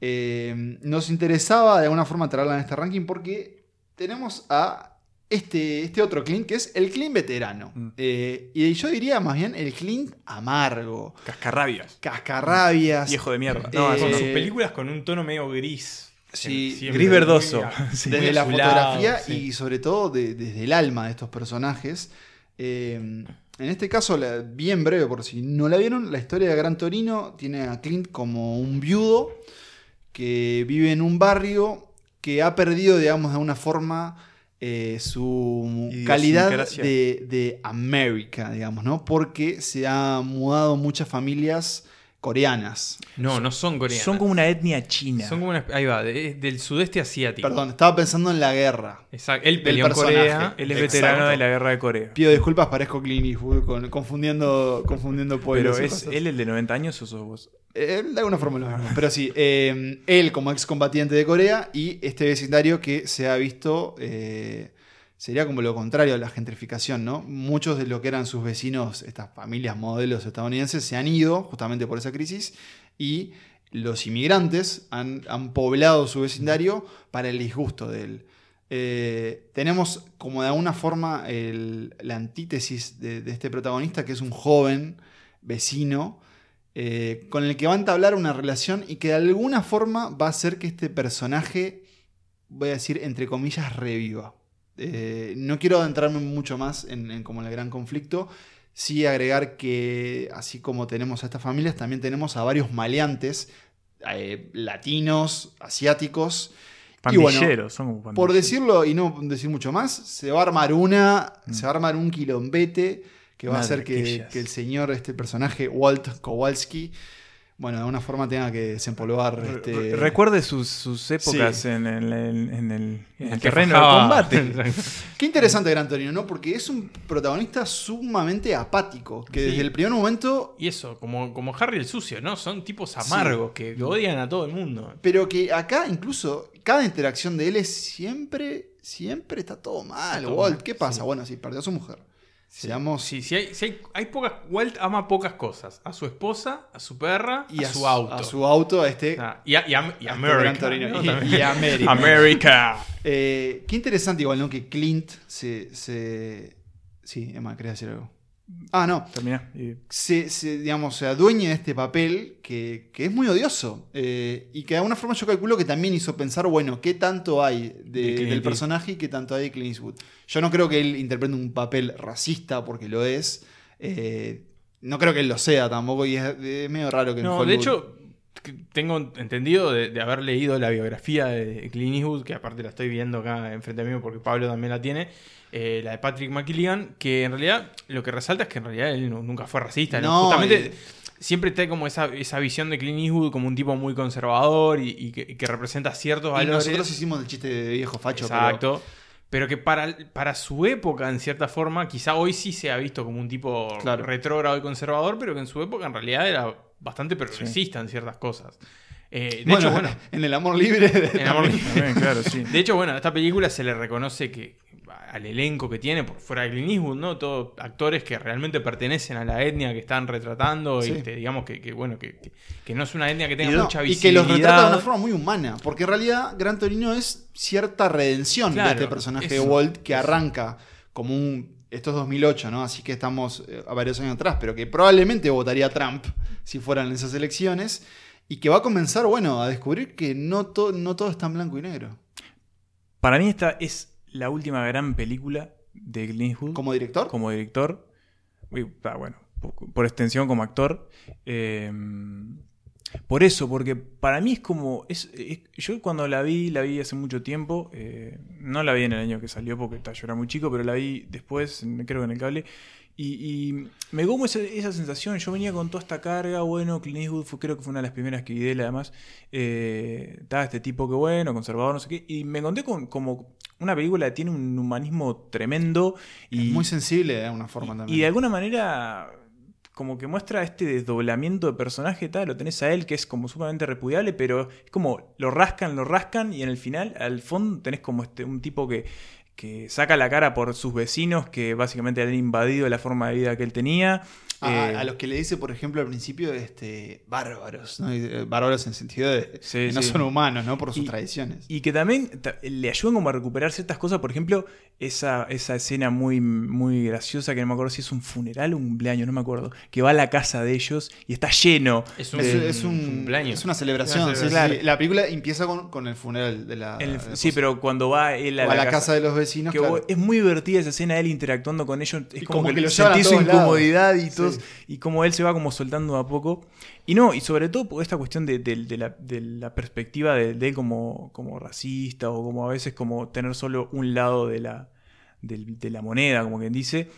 eh, nos interesaba de alguna forma traerla en este ranking porque tenemos a este, este otro Clint que es el Clint veterano. Mm. Eh, y yo diría más bien el Clint amargo, Cascarrabias. cascarrabias. Viejo de mierda. No, con Eh, sus películas con un tono medio gris. Sí, gris verdoso. (laughs) Sí. desde la fotografía sí. y sobre todo de- desde el alma de estos personajes. Eh, en este caso, la- bien breve por si no la vieron, la historia de Gran Torino tiene a Clint como un viudo que vive en un barrio que ha perdido, digamos, de alguna forma eh, su calidad de, de América, digamos, ¿no? Porque se han mudado muchas familias coreanas. No, no son coreanos. Son como una etnia china. Son como una- ahí va, de- del sudeste asiático. Perdón, estaba pensando en la guerra. Exacto. Él peleó en personaje. Corea. Él es Exacto. veterano de la guerra de Corea. Pido disculpas, parezco Clint Eastwood, con- confundiendo, confundiendo pueblos. Pero y es cosas. él el de 90 años o sos vos. Eh, de alguna forma lo mismo. Pero sí, eh, él como excombatiente de Corea y este vecindario que se ha visto. eh, sería como lo contrario a la gentrificación, ¿no? Muchos de lo que eran sus vecinos, estas familias modelos estadounidenses, se han ido justamente por esa crisis y los inmigrantes han, poblado su vecindario para el disgusto de él. Eh, tenemos como de alguna forma la antítesis de, de este protagonista, que es un joven vecino, eh, con el que va a entablar una relación y que de alguna forma va a hacer que este personaje, voy a decir, entre comillas, reviva. Eh, no quiero adentrarme mucho más en, en como en el gran conflicto. Sí agregar que así como tenemos a estas familias, también tenemos a varios maleantes, eh, latinos, asiáticos. Y bueno, Pandilleros, son como por decirlo y no decir mucho más, se va a armar una, Mm. se va a armar un quilombete que va a hacer que, que el señor, este personaje, Walt Kowalski, bueno, de alguna forma tenga que desempolvar este... Re- Recuerde sus, sus épocas Sí. en, el, en- en el, en el terreno de combate. (laughs) Qué interesante Gran Torino, ¿no? Porque es un protagonista sumamente apático, que Sí. desde el primer momento, Y eso, como, como Harry el sucio, ¿no? Son tipos amargos que, que odian a todo el mundo. pero que acá incluso cada interacción de él es siempre, siempre está todo mal. todo Walt, mal, ¿qué pasa? sí. Bueno, sí, perdió a su mujer. Seamos... Sí, sí, hay, sí hay, hay pocas. Walt ama pocas cosas. A su esposa, a su perra Y a, su auto. A su auto, a este... Ah, y a, y a- y a este America, Torino. ¿no? Y- y a América. América. Eh, qué interesante igual, ¿no? Que Clint se... se... Sí, Emma, quería decir algo. Ah, no. Termina. Y- Se, se, digamos, se adueña de este papel que, que es muy odioso. eh, y que de alguna forma yo calculo que también hizo pensar, bueno, ¿qué tanto hay de- De del personaje y qué tanto hay de Clint Eastwood? Yo no creo que él interprete un papel racista porque lo es. eh, no creo que él lo sea tampoco y es, es medio raro que en No, de Hollywood- hecho, tengo entendido de, de haber leído la biografía de Clint Eastwood, que aparte la estoy viendo acá enfrente mío porque Pablo también la tiene, eh, la de Patrick McKilligan, que en realidad lo que resalta es que en realidad él nu- nunca fue racista. ¿no? Justamente siempre está como esa, esa visión de Clint Eastwood como un tipo muy conservador y, y que, y que representa ciertos Y valores. nosotros hicimos el chiste de viejo facho. pero- Exacto. Pero que para, para su época, en cierta forma, quizá hoy sí se ha visto como un tipo Claro. retrógrado y conservador, pero que en su época en realidad era bastante progresista en ciertas cosas. Eh, de bueno, hecho, bueno, (laughs) en el amor libre. en Amor también. Libre. También, claro, sí. De hecho, bueno, a esta película se le reconoce que al elenco que tiene, por fuera de Clint Eastwood, ¿no? Todos actores que realmente pertenecen a la etnia que están retratando Sí. y que, digamos que, que, bueno, que, que- que no es una etnia que Y, tenga no, mucha y visibilidad. que los retrata de una forma muy humana. Porque en realidad Gran Torino es cierta redención Claro, de este personaje de Walt que eso. arranca como un. Esto es 2008, ¿no? Así que estamos eh, a varios años atrás, pero que probablemente votaría Trump si fueran esas elecciones. Y que va a comenzar, bueno, a descubrir que no, to- no todo está en blanco y negro. Para mí esta es la última gran película de Clint Eastwood ¿Como director? como director. Uy, ah, bueno, por, por extensión como actor. Eh, por eso, porque para mí es como. Es, es- yo cuando la vi, la vi hace mucho tiempo. eh, no la vi en el año que salió porque yo era muy chico, pero la vi después, creo que en el cable. Y, y me como esa, esa sensación. Yo venía con toda esta carga. Bueno, Clint Eastwood fue, creo que fue una de las primeras que vi de él, además. Eh, estaba este tipo que bueno, conservador, no sé qué. Y me encontré con como una película que tiene un humanismo tremendo. Y, Muy sensible de alguna forma y- también. Y de alguna manera, como que muestra este desdoblamiento de personaje, tal, lo tenés a él que es como sumamente repudiable, pero es como lo rascan, lo rascan, y en el final, al fondo, tenés como este, un tipo que, que saca la cara por sus vecinos que básicamente han invadido la forma de vida que él tenía. A, Eh, a los que le dice, por ejemplo, al principio, este, bárbaros, ¿no? Eh, Bárbaros en sentido de Sí, que no sí. son humanos, ¿no? Por sus Y- tradiciones. Y que también ta- le ayudan como a recuperar ciertas cosas. Por ejemplo, esa, esa escena muy, muy graciosa, que no me acuerdo si es un funeral o un cumpleaños, no me acuerdo. Que va a la casa de ellos y está lleno. Es Es, es un- cumpleaños. es una celebración. Una sí, sí, celebración. sí. La película empieza con, con el funeral de la. El- de sí, pero cuando va él a, la casa de los vecinos. Que claro. vos- es muy divertida esa escena, él interactuando con ellos. Es como, como que, que lo sentís su lados. incomodidad y, Sí. todos- y como él se va como soltando a poco. Y no, y sobre todo por esta cuestión de, de- de la, de la perspectiva de, de él como, como racista o como a veces como tener solo un lado de la, de la moneda, como quien dice.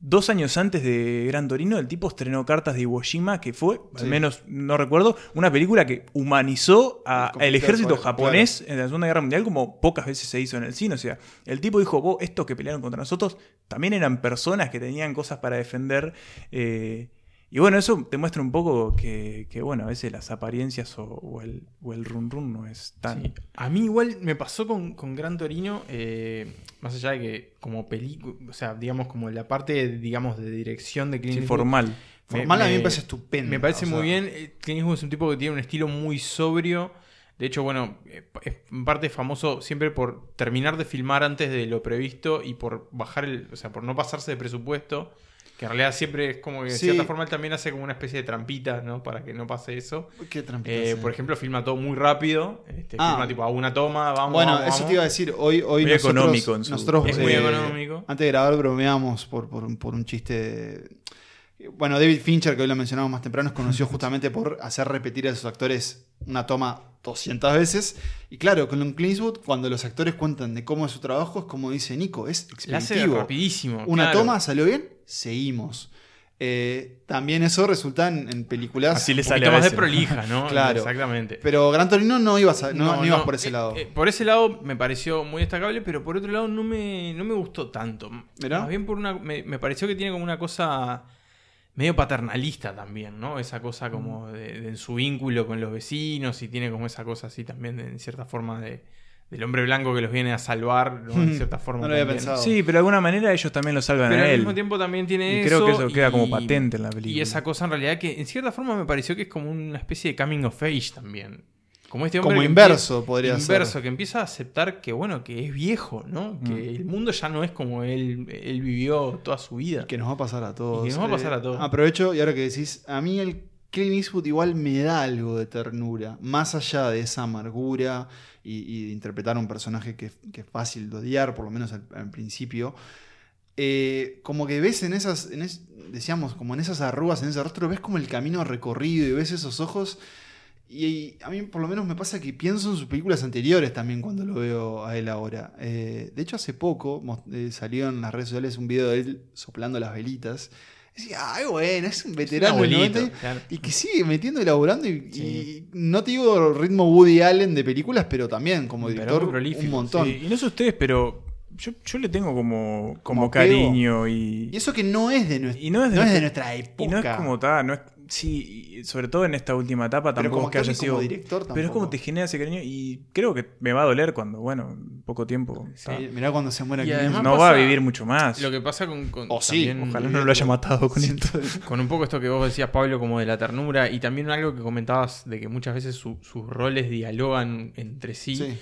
Dos años antes de Gran Torino, el tipo estrenó Cartas de Iwo Jima, que fue, al menos no recuerdo, una película que humanizó al ejército poder, japonés en la Segunda Guerra Mundial como pocas veces se hizo en el cine. O sea, el tipo dijo, vos, estos que pelearon contra nosotros también eran personas que tenían cosas para defender. eh, y bueno, eso te muestra un poco que, que, bueno, a veces las apariencias o, o el, o el run run no es tan... Sí. A mí igual me pasó con, con Gran Torino, eh, más allá de que como película, o sea, digamos como la parte, digamos, de dirección de Clint sí, Eastwood, formal. me- Formal a mí me- me parece estupendo. Me parece sea, muy bien. eh, Clint Eastwood es un tipo que tiene un estilo muy sobrio. De hecho, bueno, eh, es en parte famoso siempre por terminar de filmar antes de lo previsto y por bajar el, o sea, por no pasarse de presupuesto. Que en realidad siempre es como que de Sí. cierta forma él también hace como una especie de trampita, ¿no? Para que no pase eso. Qué trampita, Eh. Por ejemplo, filma todo muy rápido. Este, Ah. Filma tipo a una toma, vamos. Bueno, vamos, eso vamos. te iba a decir. Hoy, hoy Muy nosotros, económico en su- nosotros, Es muy eh, económico. Antes de grabar bromeamos por, por, un- por un chiste. de- Bueno, David Fincher, que hoy lo mencionamos más temprano, es conocido (laughs) justamente por hacer repetir a sus actores una toma 200 veces. Y claro, con Clint Eastwood, cuando los actores cuentan de cómo es su trabajo, es como dice Nico, es expeditivo. rapidísimo. Una claro. toma salió bien, seguimos. Eh, también eso resulta en, en películas. Así le sale más de prolija, ¿no? (laughs) Claro. Exactamente. Pero Gran Torino no ibas, a- no, no ibas por ese eh, lado. eh, por ese lado me pareció muy destacable, pero por otro lado no me, no me gustó tanto. ¿Mirá? Más bien por una. Me, me pareció que tiene como una cosa medio paternalista también, ¿no? Esa cosa como de, de en su vínculo con los vecinos y tiene como esa cosa así también de, en cierta forma de del hombre blanco que los viene a salvar, ¿no? En (laughs) cierta forma. No lo había también. pensado. Sí, pero de alguna manera ellos también lo salvan Pero a al él. mismo tiempo también tiene Y eso. creo que eso queda como patente en la película. Y esa cosa en realidad que en cierta forma me pareció que es como una especie de coming of age también. Como este hombre Como que inverso empieza- podría inverso, ser. que empieza a aceptar que bueno, que es viejo, ¿no? Que Mm. el mundo ya no es como él, él vivió toda su vida. Que nos va a pasar a todos. Y que nos va a pasar a todos. Aprovecho y ahora que decís, a mí el Clint Eastwood igual me da algo de ternura, más allá de esa amargura y, y de interpretar a un personaje que, que es fácil de odiar, por lo menos al, al principio. Eh, como que ves en esas, en es- decíamos, como en esas arrugas, en ese rostro, ves como el camino recorrido y ves esos ojos. Y a mí por lo menos me pasa que pienso en sus películas anteriores también cuando lo veo a él ahora. Eh, de hecho, hace poco eh, salió en las redes sociales un video de él soplando las velitas. Decía, ay, bueno, es un veterano del abuelito, 90 claro. y que sigue metiendo y laburando. Y, Sí. y no te digo ritmo Woody Allen de películas, pero también como director un montón. Sí, y no sé ustedes, pero yo, yo le tengo como, como, cariño y, Y eso que no es de, nuestra y no es de, no es de nuestra- nuestra época. y no es como tal, no es sí, y sobre todo en esta última etapa Pero tampoco como es que haya sido director pero es como te genera ese cariño y creo que me va a doler cuando, bueno, en poco tiempo Sí, está. mirá cuando se muera no va a vivir mucho más. Lo que pasa con, con O sí, también- Ojalá no lo haya matado con esto. (laughs) con un poco esto que vos decías, Pablo, como de la ternura, y también algo que comentabas de que muchas veces su- sus roles dialogan entre sí. Sí.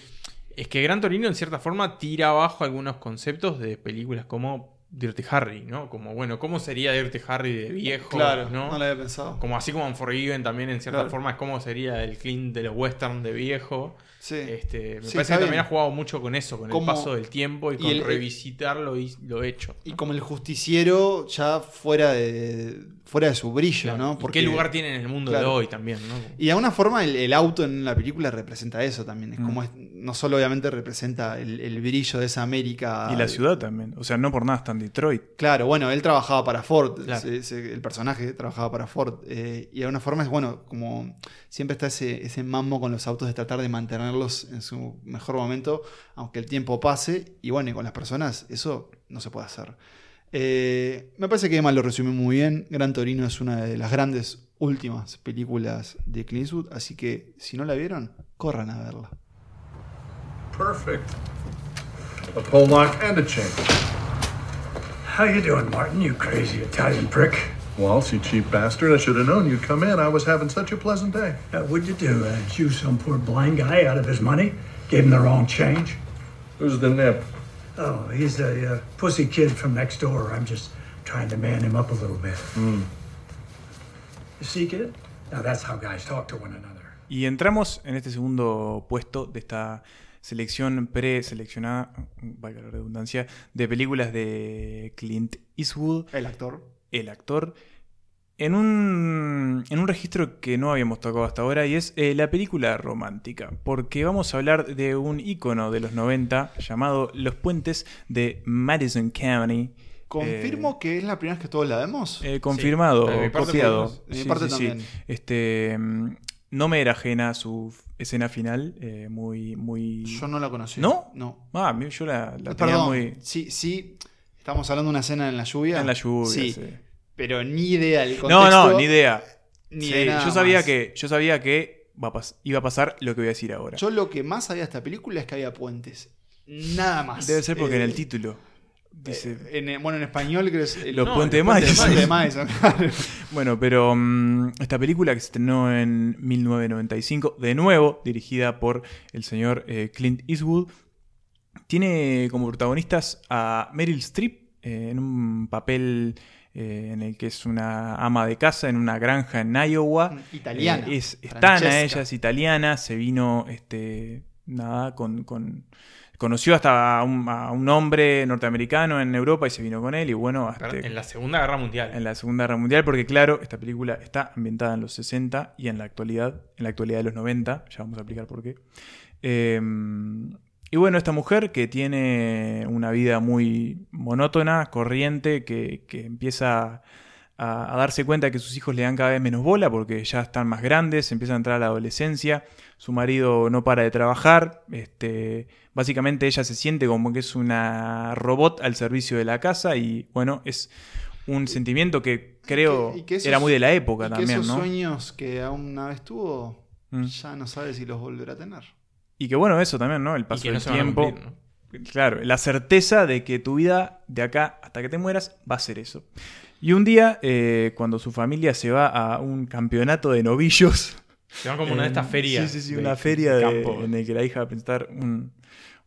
Es que Gran Torino, en cierta forma, tira abajo algunos conceptos de películas como Dirty Harry, ¿no? Como, bueno, ¿cómo sería Dirty Harry de viejo? Claro, ¿no? no, lo había pensado. Como así como en Forgiven también, en cierta Claro. forma, es cómo sería el Clint de los western de viejo. Sí. Este, me Sí, parece que también ha jugado mucho con eso, con Como- el paso del tiempo y y con el- revisitar lo, hecho. Y como el justiciero ya fuera de, fuera de su brillo, Claro. ¿no? ¿Y ¿Qué lugar tiene en el mundo de hoy también, no? Y de alguna forma el, el auto en la película representa eso también. Es Mm. como es- no solo obviamente representa el, el brillo de esa América. Y la ciudad también. O sea, no por nada está en Detroit. Claro, bueno, él trabajaba para Ford, Claro. se- se- el personaje trabajaba para Ford. eh, y de alguna forma es bueno, como siempre está ese, ese mambo con los autos de tratar de mantenerlos en su mejor momento, aunque el tiempo pase. Y bueno, y con las personas eso no se puede hacer. Eh, me parece que Emma lo resumió muy bien. Gran Torino es una de las grandes últimas películas de Clint Eastwood, así que si no la vieron, corran a verla. Perfect. A pull lock and a chain. How you doing, Martin, you crazy Italian prick? Waltz, you cheap bastard. I should have known you'd come in. I was having such a pleasant day. Uh, what'd you do? Uh, chew some poor blind guy out of his money? Gave him the wrong change? Who's the nip? Oh, he's a uh, pussy kid from next door. I'm just trying to man him up a little bit. You see, kid? Now that's how guys talk to one another. Y entramos en este segundo puesto de esta selección preseleccionada, valga la redundancia, de películas de Clint Eastwood, El actor. el actor, en un, en un registro que no habíamos tocado hasta ahora y es eh, la película romántica, porque vamos a hablar de un ícono de los 90 llamado Los Puentes de Madison County. Confirmo que es la primera vez que todos la vemos. Eh, confirmado, Sí, de mi parte copiado. De mi parte también. Este, mm, no me era ajena su escena final, eh, muy, muy. Yo no la conocí. ¿No? No. Ah, yo la, la tenía muy Sí, sí. Estamos hablando de una escena en la lluvia. en la lluvia. Sí. sí. Pero ni idea del No, contexto. no, ni idea. Ni Sí, nada yo sabía más. que, yo sabía que va a iba a pasar lo que voy a decir ahora. Yo lo que más sabía de esta película es que había puentes. Nada más. Debe ser porque Eh, en el título dice. eh, en- bueno, en español creo es Los no, puentes de claro. (laughs) Bueno, pero mm, esta película que se estrenó en 1995, de nuevo dirigida por el señor eh, Clint Eastwood, tiene como protagonistas a Meryl Streep eh, en un papel en el que es una ama de casa en una granja en Iowa. Italiana. Eh, es, es Francesca. tana, ella es italiana, se vino, este, nada, con... con- conoció hasta a un, a un hombre norteamericano en Europa y se vino con él y bueno, hasta, En la Segunda Guerra Mundial. en la Segunda Guerra Mundial, porque claro, esta película está ambientada en los 60 y en la actualidad, en la actualidad de los 90, ya vamos a explicar por qué. Eh, y bueno, esta mujer que tiene una vida muy monótona, corriente, que, que empieza a, a darse cuenta que sus hijos le dan cada vez menos bola porque ya están más grandes, empieza a entrar a la adolescencia, su marido no para de trabajar, este, básicamente ella se siente como que es una robot al servicio de la casa y bueno, es un sentimiento que creo Y que- y que esos- era muy de la época y que también, esos ¿no? sueños que aún una vez tuvo, Mm. ya no sabe si los volverá a tener. Y que bueno, eso también, ¿no? El y paso no del se van a tiempo. cumplir, ¿no? Claro, la certeza de que tu vida de acá hasta que te mueras va a ser eso. Y un día, eh, cuando su familia se va a un campeonato de novillos. Se van como una de estas ferias. Sí, sí, sí, una feria de- campo. en el que la hija va a presentar un,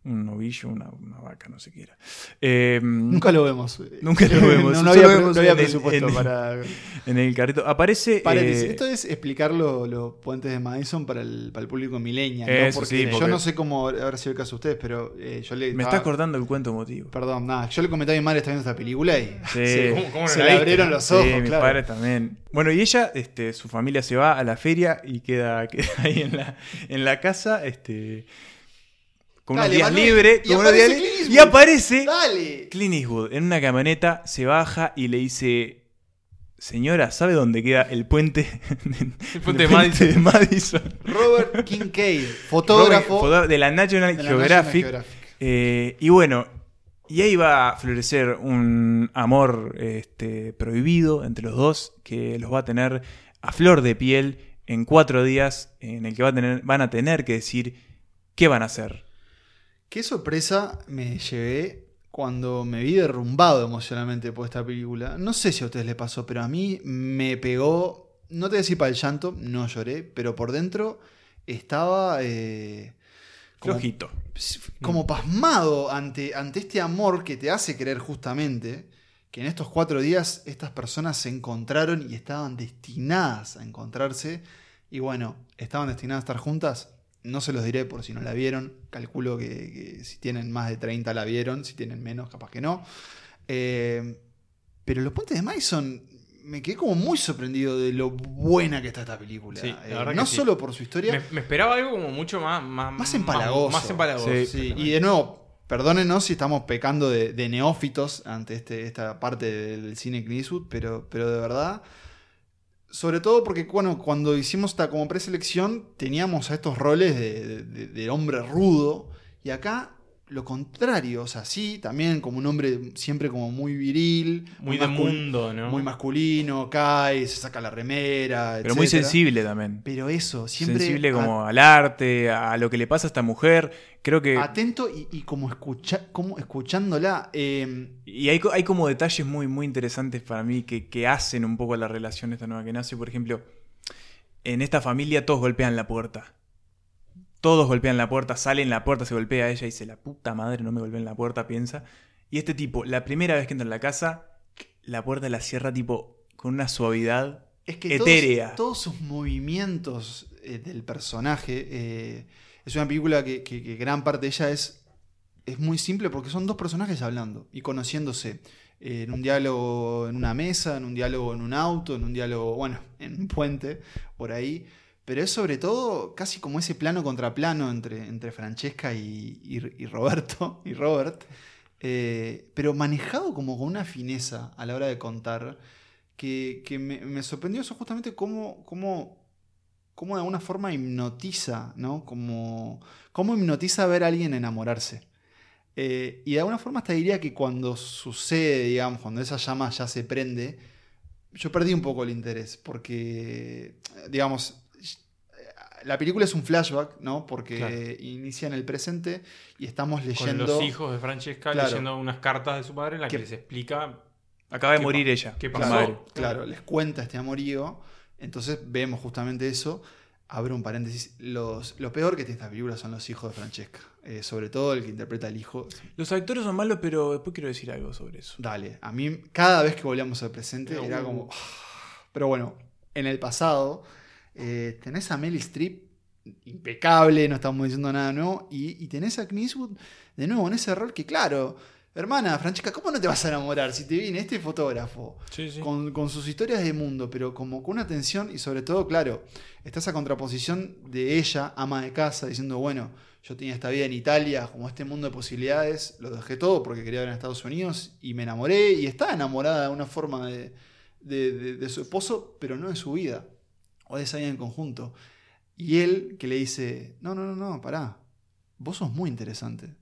un novillo, una, una vaca, no sé qué era. Eh, Nunca lo vemos. (laughs) Nunca lo (laughs) vemos. no, había, vemos no había en el- presupuesto en para. En el carrito. Aparece. Paréntesis, eh, Esto es explicar lo- los puentes de Madison para el, para el público millennial. ¿no? Porque sí, yo porque- no sé cómo habrá sido el caso de ustedes, pero eh, yo le. me estaba- estás cortando el cuento emotivo. Perdón, nada. Yo le comenté a mi madre está viendo esta película y Sí. (laughs) se, ¿Cómo- cómo no se la le abrieron los ojos. Sí, mis claro. padres también. Bueno, y ella, este, su familia se va a la feria y queda, queda ahí en la, en la casa, este, con unos Dale, días Manuel, libres. y con unos aparece días li- Clint Eastwood. y aparece Dale. Clint Eastwood en una camioneta, se baja y le dice, señora, ¿sabe dónde queda el puente? (laughs) El puente de Madison. de Madison? Robert Kincaid, (laughs) fotógrafo Fotógrafo de la National de la Geographic. National Geographic. Eh, y bueno, y ahí va a florecer un amor este, prohibido entre los dos, que los va a tener a flor de piel en cuatro días, en el que va a tener, van a tener que decir qué van a hacer. Qué sorpresa me llevé cuando me vi derrumbado emocionalmente por esta película. No sé si a ustedes les pasó, pero a mí me pegó. No te voy a decir para el llanto, no lloré, pero por dentro estaba. eh, como, Flojito. como pasmado ante, ante este amor que te hace creer justamente que en estos cuatro días estas personas se encontraron y estaban destinadas a encontrarse. Y bueno, estaban destinadas a estar juntas. No se los diré por si no la vieron. Calculo que, que si tienen más de 30 la vieron, si tienen menos, capaz que no. Eh, pero Los Puentes de Madison me quedé como muy sorprendido de lo buena que está esta película. Sí, Eh, no sí. solo por su historia, Me, me esperaba algo como mucho más. Más, más empalagoso. Más, empalagoso. Sí, y de nuevo, perdónenos si estamos pecando de, de neófitos ante este, esta parte del cine Clint Eastwood, pero, pero de verdad. Sobre todo porque bueno, cuando hicimos esta como preselección teníamos a estos roles de, de- de- hombre rudo y acá lo contrario, o sea, sí, también como un hombre siempre como muy viril, Muy de mundo, ¿no? muy masculino, cae, se saca la remera, Pero muy sensible también. Pero eso, siempre sensible como al arte, a lo que le pasa a esta mujer. Creo que. atento y, y como, escucha, como escuchándola. eh, Y hay, hay como detalles muy, muy interesantes para mí que, que hacen un poco la relación esta nueva que nace. Por ejemplo, en esta familia todos golpean la puerta. Todos golpean la puerta, salen la puerta, se golpea a ella y dice, la puta madre, no me golpeen la puerta, piensa. Y este tipo, la primera vez que entra en la casa, la puerta la cierra tipo con una suavidad Es que etérea. Todos, todos sus movimientos eh, del personaje. eh, es una película que, que- que gran parte de ella es, es muy simple porque son dos personajes hablando y conociéndose. eh, en un diálogo en una mesa, en un diálogo en un auto, en un diálogo, bueno, en un puente, por ahí. Pero es sobre todo casi como ese plano contra plano entre, entre Francesca y, Roberto, (laughs) y Robert. eh, pero manejado como con una fineza a la hora de contar que, que me, me sorprendió eso justamente cómo, cómo, cómo de alguna forma hipnotiza, ¿no? Como, cómo hipnotiza ver a alguien enamorarse. Eh, y de alguna forma hasta diría que cuando sucede, digamos, cuando esa llama ya se prende, yo perdí un poco el interés, porque, digamos, la película es un flashback, ¿no? Porque Claro. inicia en el presente y estamos Con leyendo... los hijos de Francesca Claro. leyendo unas cartas de su padre en las que Que- les explica. Acaba de ¿Qué morir ella. qué pasó? madre. Claro, les cuenta este amorío. Entonces vemos justamente eso. Abro un paréntesis. Los, lo peor que tiene esta película son los hijos de Francesca. Eh, sobre todo el que interpreta al hijo. Los actores son malos, pero después quiero decir algo sobre eso. Dale, a mí cada vez que volvíamos al presente Pero, era como... Pero bueno, en el pasado eh, tenés a Meryl Streep impecable, no estamos diciendo nada nuevo, y, y tenés a Clint Eastwood de nuevo en ese rol que claro, hermana Francesca, ¿cómo no te vas a enamorar si te viene este fotógrafo? Sí, sí. con, con sus historias de mundo, pero como con una tensión y sobre todo, claro, está esa contraposición de ella, ama de casa, diciendo, bueno, yo tenía esta vida en Italia, como este mundo de posibilidades, lo dejé todo porque quería ver en Estados Unidos y me enamoré y está enamorada de alguna forma de, de- de- de su esposo, pero no de su vida, o de esa vida en conjunto. Y él que le dice, no, no, no, no, pará, vos sos muy interesante.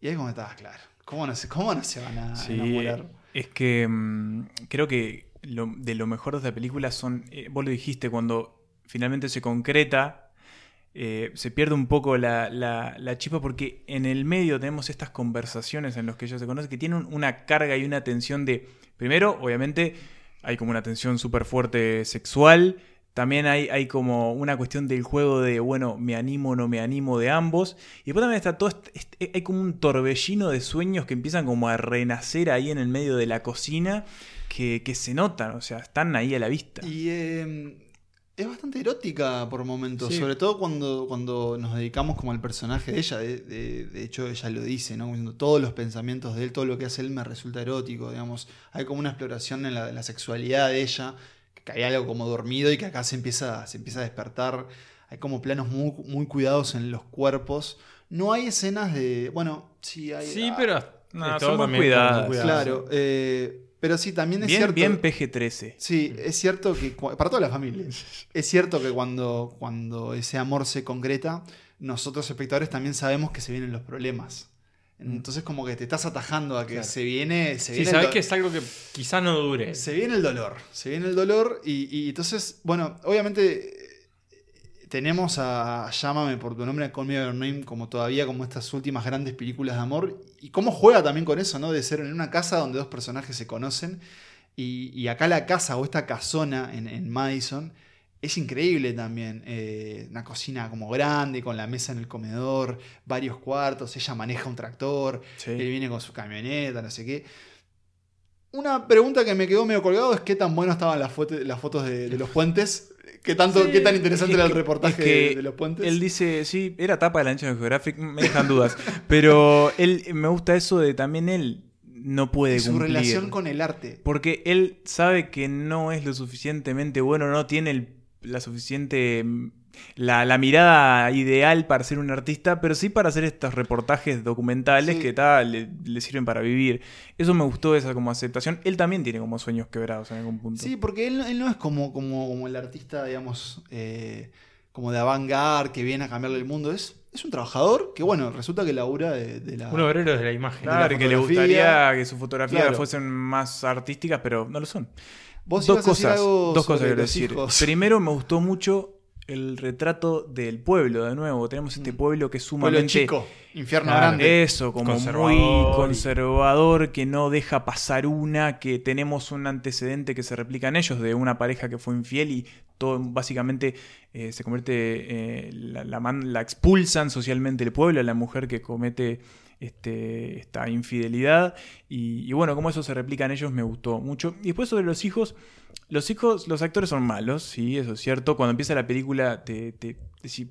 Y ahí como estabas, claro, ¿cómo no se, cómo no se van a Sí, enamorar? es que mm, creo que lo- de lo mejor de esta película son, eh, vos lo dijiste, cuando finalmente se concreta, eh, se pierde un poco la, la, la chispa porque en el medio tenemos estas conversaciones en las que ellos se conocen que tienen una carga y una tensión de, primero, obviamente, hay como una tensión súper fuerte sexual. También hay, hay como una cuestión del juego de, bueno, me animo o no me animo de ambos. Y después también está todo, este- este- hay como un torbellino de sueños que empiezan como a renacer ahí en el medio de la cocina, que, que se notan, o sea, están ahí a la vista. Y eh, es bastante erótica por momentos, Sí. sobre todo cuando, cuando nos dedicamos como al personaje de ella. De, de- de hecho, ella lo dice, ¿no? Todos los pensamientos de él, todo lo que hace él me resulta erótico, digamos. Hay como una exploración en la, en la sexualidad de ella, que hay algo como dormido y que acá se empieza, se empieza a despertar. Hay como planos muy, muy cuidados en los cuerpos. No hay escenas de... Bueno, sí hay... Sí, ah, pero. No, son muy cuidadas. Claro, eh, pero sí, también es Bien, cierto... bien PG-13. Sí, es cierto que para toda la familia. Es cierto que cuando, cuando ese amor se concreta, nosotros espectadores también sabemos que se vienen los problemas. Entonces como que te estás atajando a que Claro. se viene, se Sí, viene sabes que es algo que quizá no dure. se viene el dolor, se viene el dolor y, y entonces, bueno, obviamente eh, tenemos a Llámame por tu nombre, Call Me By Your Name como todavía como estas últimas grandes películas de amor y cómo juega también con eso, ¿no? De ser en una casa donde dos personajes se conocen y, y acá la casa o esta casona en, en Madison es increíble también. eh, una cocina como grande, con la mesa en el comedor, varios cuartos, ella maneja un tractor, Sí. él viene con su camioneta, no sé qué. Una pregunta que me quedó medio colgado es qué tan buenas estaban las, foto- las fotos de, de los puentes. ¿Qué, tanto, Sí, ¿Qué tan interesante es era el reportaje que de, de los puentes? Él dice, sí, era tapa de la National Geographic, me dejan dudas. (laughs) Pero él me gusta eso de también él no puede su cumplir. relación con el arte. Porque él sabe que no es lo suficientemente bueno, no tiene el- la suficiente. mm, La, la mirada ideal para ser un artista, pero sí para hacer estos reportajes documentales Sí. que tal, le, le sirven para vivir. Eso me gustó, esa como aceptación. Él también tiene como sueños quebrados en algún punto. Sí, porque él, él no es como, como, como el artista, digamos, eh, como de avant-garde que viene a cambiarle el mundo. Es, es un trabajador que, bueno, resulta que labura de, de la. Un obrero de la imagen. Claro, de y la que le gustaría que sus fotografías Claro. fuesen más artísticas, pero no lo son. Vos dos ibas a decir cosas, algo dos cosas quiero decir. hijos. Primero, me gustó mucho el retrato del pueblo, de nuevo. Tenemos este Mm. pueblo que es Pueblo sumamente. chico, infierno Claro, grande. Eso, como Conservador muy conservador, que no deja pasar una, que tenemos un antecedente que se replica en ellos de una pareja que fue infiel y todo básicamente eh, se convierte, eh, la, la man- la expulsan socialmente el pueblo, a la mujer que comete este, esta infidelidad. Y, y bueno, como eso se replica en ellos me gustó mucho. Y después sobre los hijos, los hijos, los actores son malos, sí, eso es cierto. Cuando empieza la película te, te decís,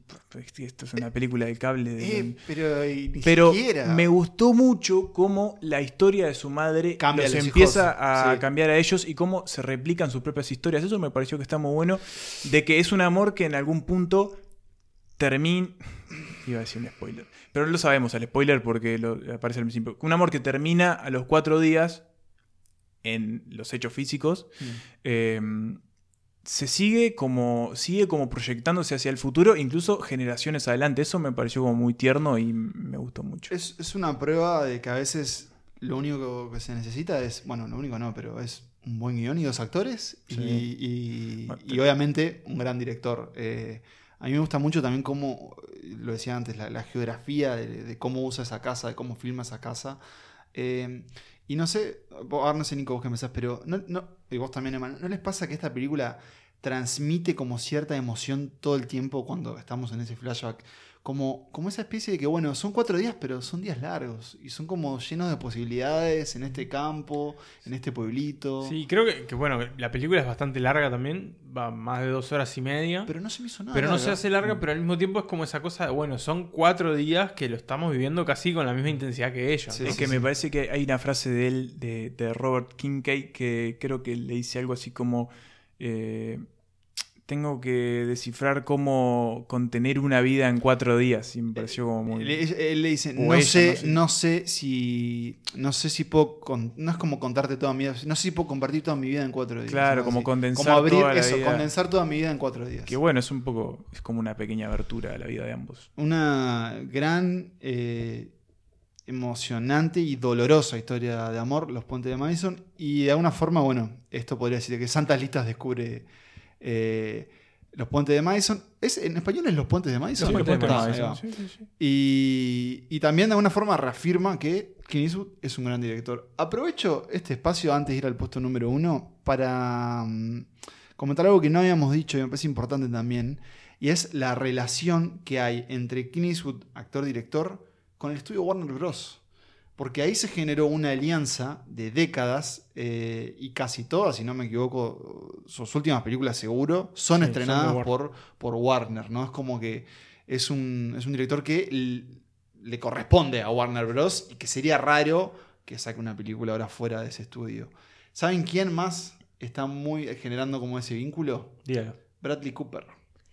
esto es una película de cable. De, Eh, pero ni pero siquiera. me gustó mucho cómo la historia de su madre Cambia los empieza hijos, a sí. cambiar a ellos y cómo se replican sus propias historias. Eso me pareció que está muy bueno. De que es un amor que en algún punto termina. Iba a decir un spoiler. Pero no lo sabemos el spoiler porque lo, aparece al principio. Un amor que termina a los cuatro días en los hechos físicos. Mm. eh, se sigue como, sigue como proyectándose hacia el futuro, incluso generaciones adelante. Eso me pareció como muy tierno y me gustó mucho. Es, es una prueba de que a veces lo único que se necesita es, bueno, lo único no, pero es un buen guion y dos actores y, Sí. y- Bueno, y obviamente un gran director. Eh, a mí me gusta mucho también cómo, lo decía antes, la, geografía de, cómo usa esa casa, de cómo filma esa casa. Eh, y no sé, ahora no sé Nico vos qué pensás, pero no, y vos también, Emma, ¿no les pasa que esta película transmite como cierta emoción todo el tiempo cuando estamos en ese flashback? Como, como esa especie de que, bueno, son cuatro días, pero son días largos y son como llenos de posibilidades en este campo, en este pueblito. Sí, creo que, que, bueno, la película es bastante larga también, va más de dos horas y media. Pero, Pero no se me hizo nada. no se hace larga, pero al mismo tiempo es como esa cosa de, bueno, son cuatro días que lo estamos viviendo casi con la misma intensidad que ellos. Sí, ¿no? Es que me parece que hay una frase de él, de, de Robert Kincaid, que creo que le dice algo así como: eh, Tengo que descifrar cómo contener una vida en cuatro días. Y me pareció como muy. Le- él le dice, no ella, sé, no sé. no sé si, no sé si puedo, con- no es como contarte toda mi vida, no sé si puedo compartir toda mi vida en cuatro días. Claro, como así. condensar como abrir toda la eso, vida. condensar toda mi vida en cuatro días. Que bueno, es un poco. Es como una pequeña abertura a la vida de ambos. Una gran, eh, emocionante y dolorosa historia de amor, Los Puentes de Madison, y de alguna forma, bueno, esto podría decir que Santas Listas descubre eh, Los Puentes de Madison. ¿Es, ¿En español es Los Puentes de Madison? Los Puentes de Madison. Sí, sí, sí. Y, y también de alguna forma reafirma que Clint Eastwood es un gran director. Aprovecho este espacio antes de ir al puesto número uno para mm, comentar algo que no habíamos dicho y me parece importante también, y es la relación que hay entre Clint Eastwood, actor-director, con el estudio Warner Bros. Porque ahí se generó una alianza de décadas eh, y casi todas, si no me equivoco, sus últimas películas seguro, son Sí, estrenadas por, por Warner, ¿no? Es como que es un, es un director que le corresponde a Warner Bros. y que sería raro que saque una película ahora fuera de ese estudio. ¿Saben quién más está muy generando como ese vínculo? Dígalo. Bradley Cooper.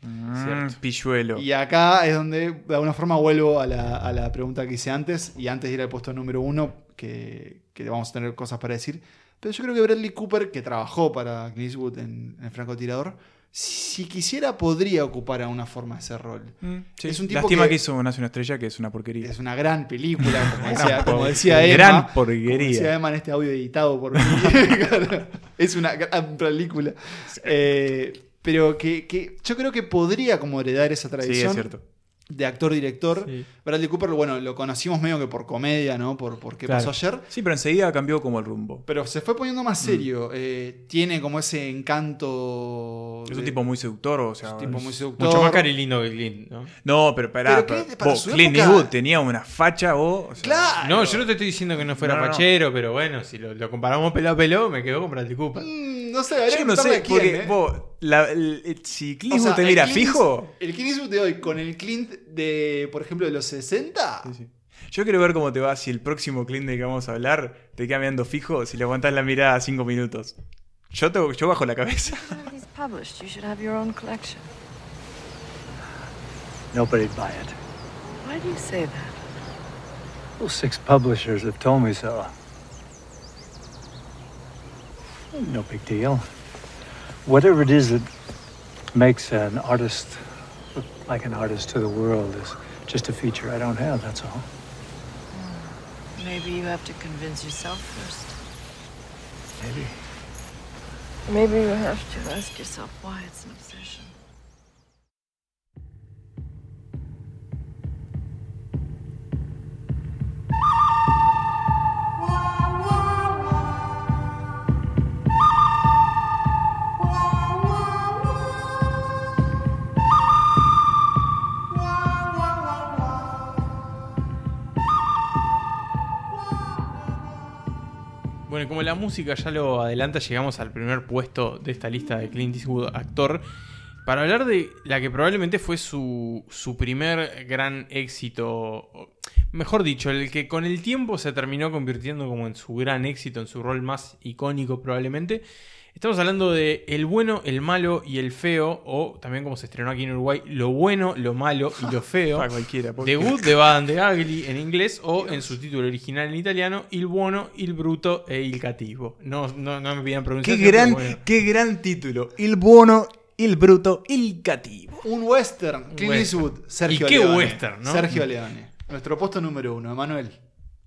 Mm, pilluelo. Y acá es donde de alguna forma vuelvo a la, a la pregunta que hice antes y antes de ir al puesto número uno, que, que vamos a tener cosas para decir. Pero yo creo que Bradley Cooper, que trabajó para Clint Eastwood en, en El francotirador, si quisiera podría ocupar a una forma ese rol. Mm, sí. Es un tipo Lástima que- que... hizo Nace una estrella, que es una porquería. Es una gran película, como (laughs) decía, como por- decía Emma. gran como porquería. decía Emma en este audio editado por (laughs) mí. (laughs) Es una gran película. Eh, pero que, que yo creo que podría como heredar esa Sí, tradición. es cierto. de actor-director. Sí. Bradley Cooper, bueno, lo conocimos medio que por comedia, ¿no? Por, por qué Claro. pasó ayer. Sí, pero enseguida cambió como el rumbo. Pero se fue poniendo Mm. más serio. eh, tiene como ese encanto. Es un de- tipo muy seductor, o sea. es un tipo muy seductor. Mucho más cari lindo que Clint, ¿no? No, pero pará. Pero pero- para vos, Clint época- Eastwood tenía una facha, vos. o sea, ¡Claro! No, yo no te estoy diciendo que no fuera No, no, no. fachero, pero bueno, si lo, lo comparamos pelo a pelo, me quedo con Bradley Cooper. Mm, no sé, Yo que no sé, a quién, porque ¿eh? vos, la- el- el- si Clint O sea, te mira fijo. El Clint Eastwood de hoy con el Clint de, por ejemplo, de los 60. Sí, sí. Yo quiero ver cómo te va si el próximo Clint del que vamos a hablar te queda mirando fijo si le aguantas la mirada cinco minutos. Yo, te, yo bajo la cabeza. (laughs) Nobody'd buy it. Why do you say that? Well, six publishers have told me so. No big deal. Whatever it is that makes an artist look like an artist to the world is just a feature I don't have, that's all. Hmm. Maybe you have to convince yourself first. Maybe. Maybe you have to ask yourself why it's an Bueno, como la música ya lo adelanta, llegamos al primer puesto de esta lista de Clint Eastwood actor. Para hablar de la que probablemente fue su, su primer gran éxito. Mejor dicho, el que con el tiempo se terminó convirtiendo como en su gran éxito, en su rol más icónico probablemente. Estamos hablando de El bueno, el malo y el feo, o también como se estrenó aquí en Uruguay, Lo bueno, lo malo y lo feo. (laughs) Para cualquiera. The Good, The Bad and The Ugly en inglés o en su título original en italiano, Il buono, il bruto e il cattivo. No, no, no me pidan Qué pronunciación. gran, bueno. qué gran título. Il buono, il bruto, il cattivo. Un western. Clint. Eastwood. Sergio ¿Y qué Leone. western, no? Sergio Leone. Nuestro puesto número uno, Emanuel.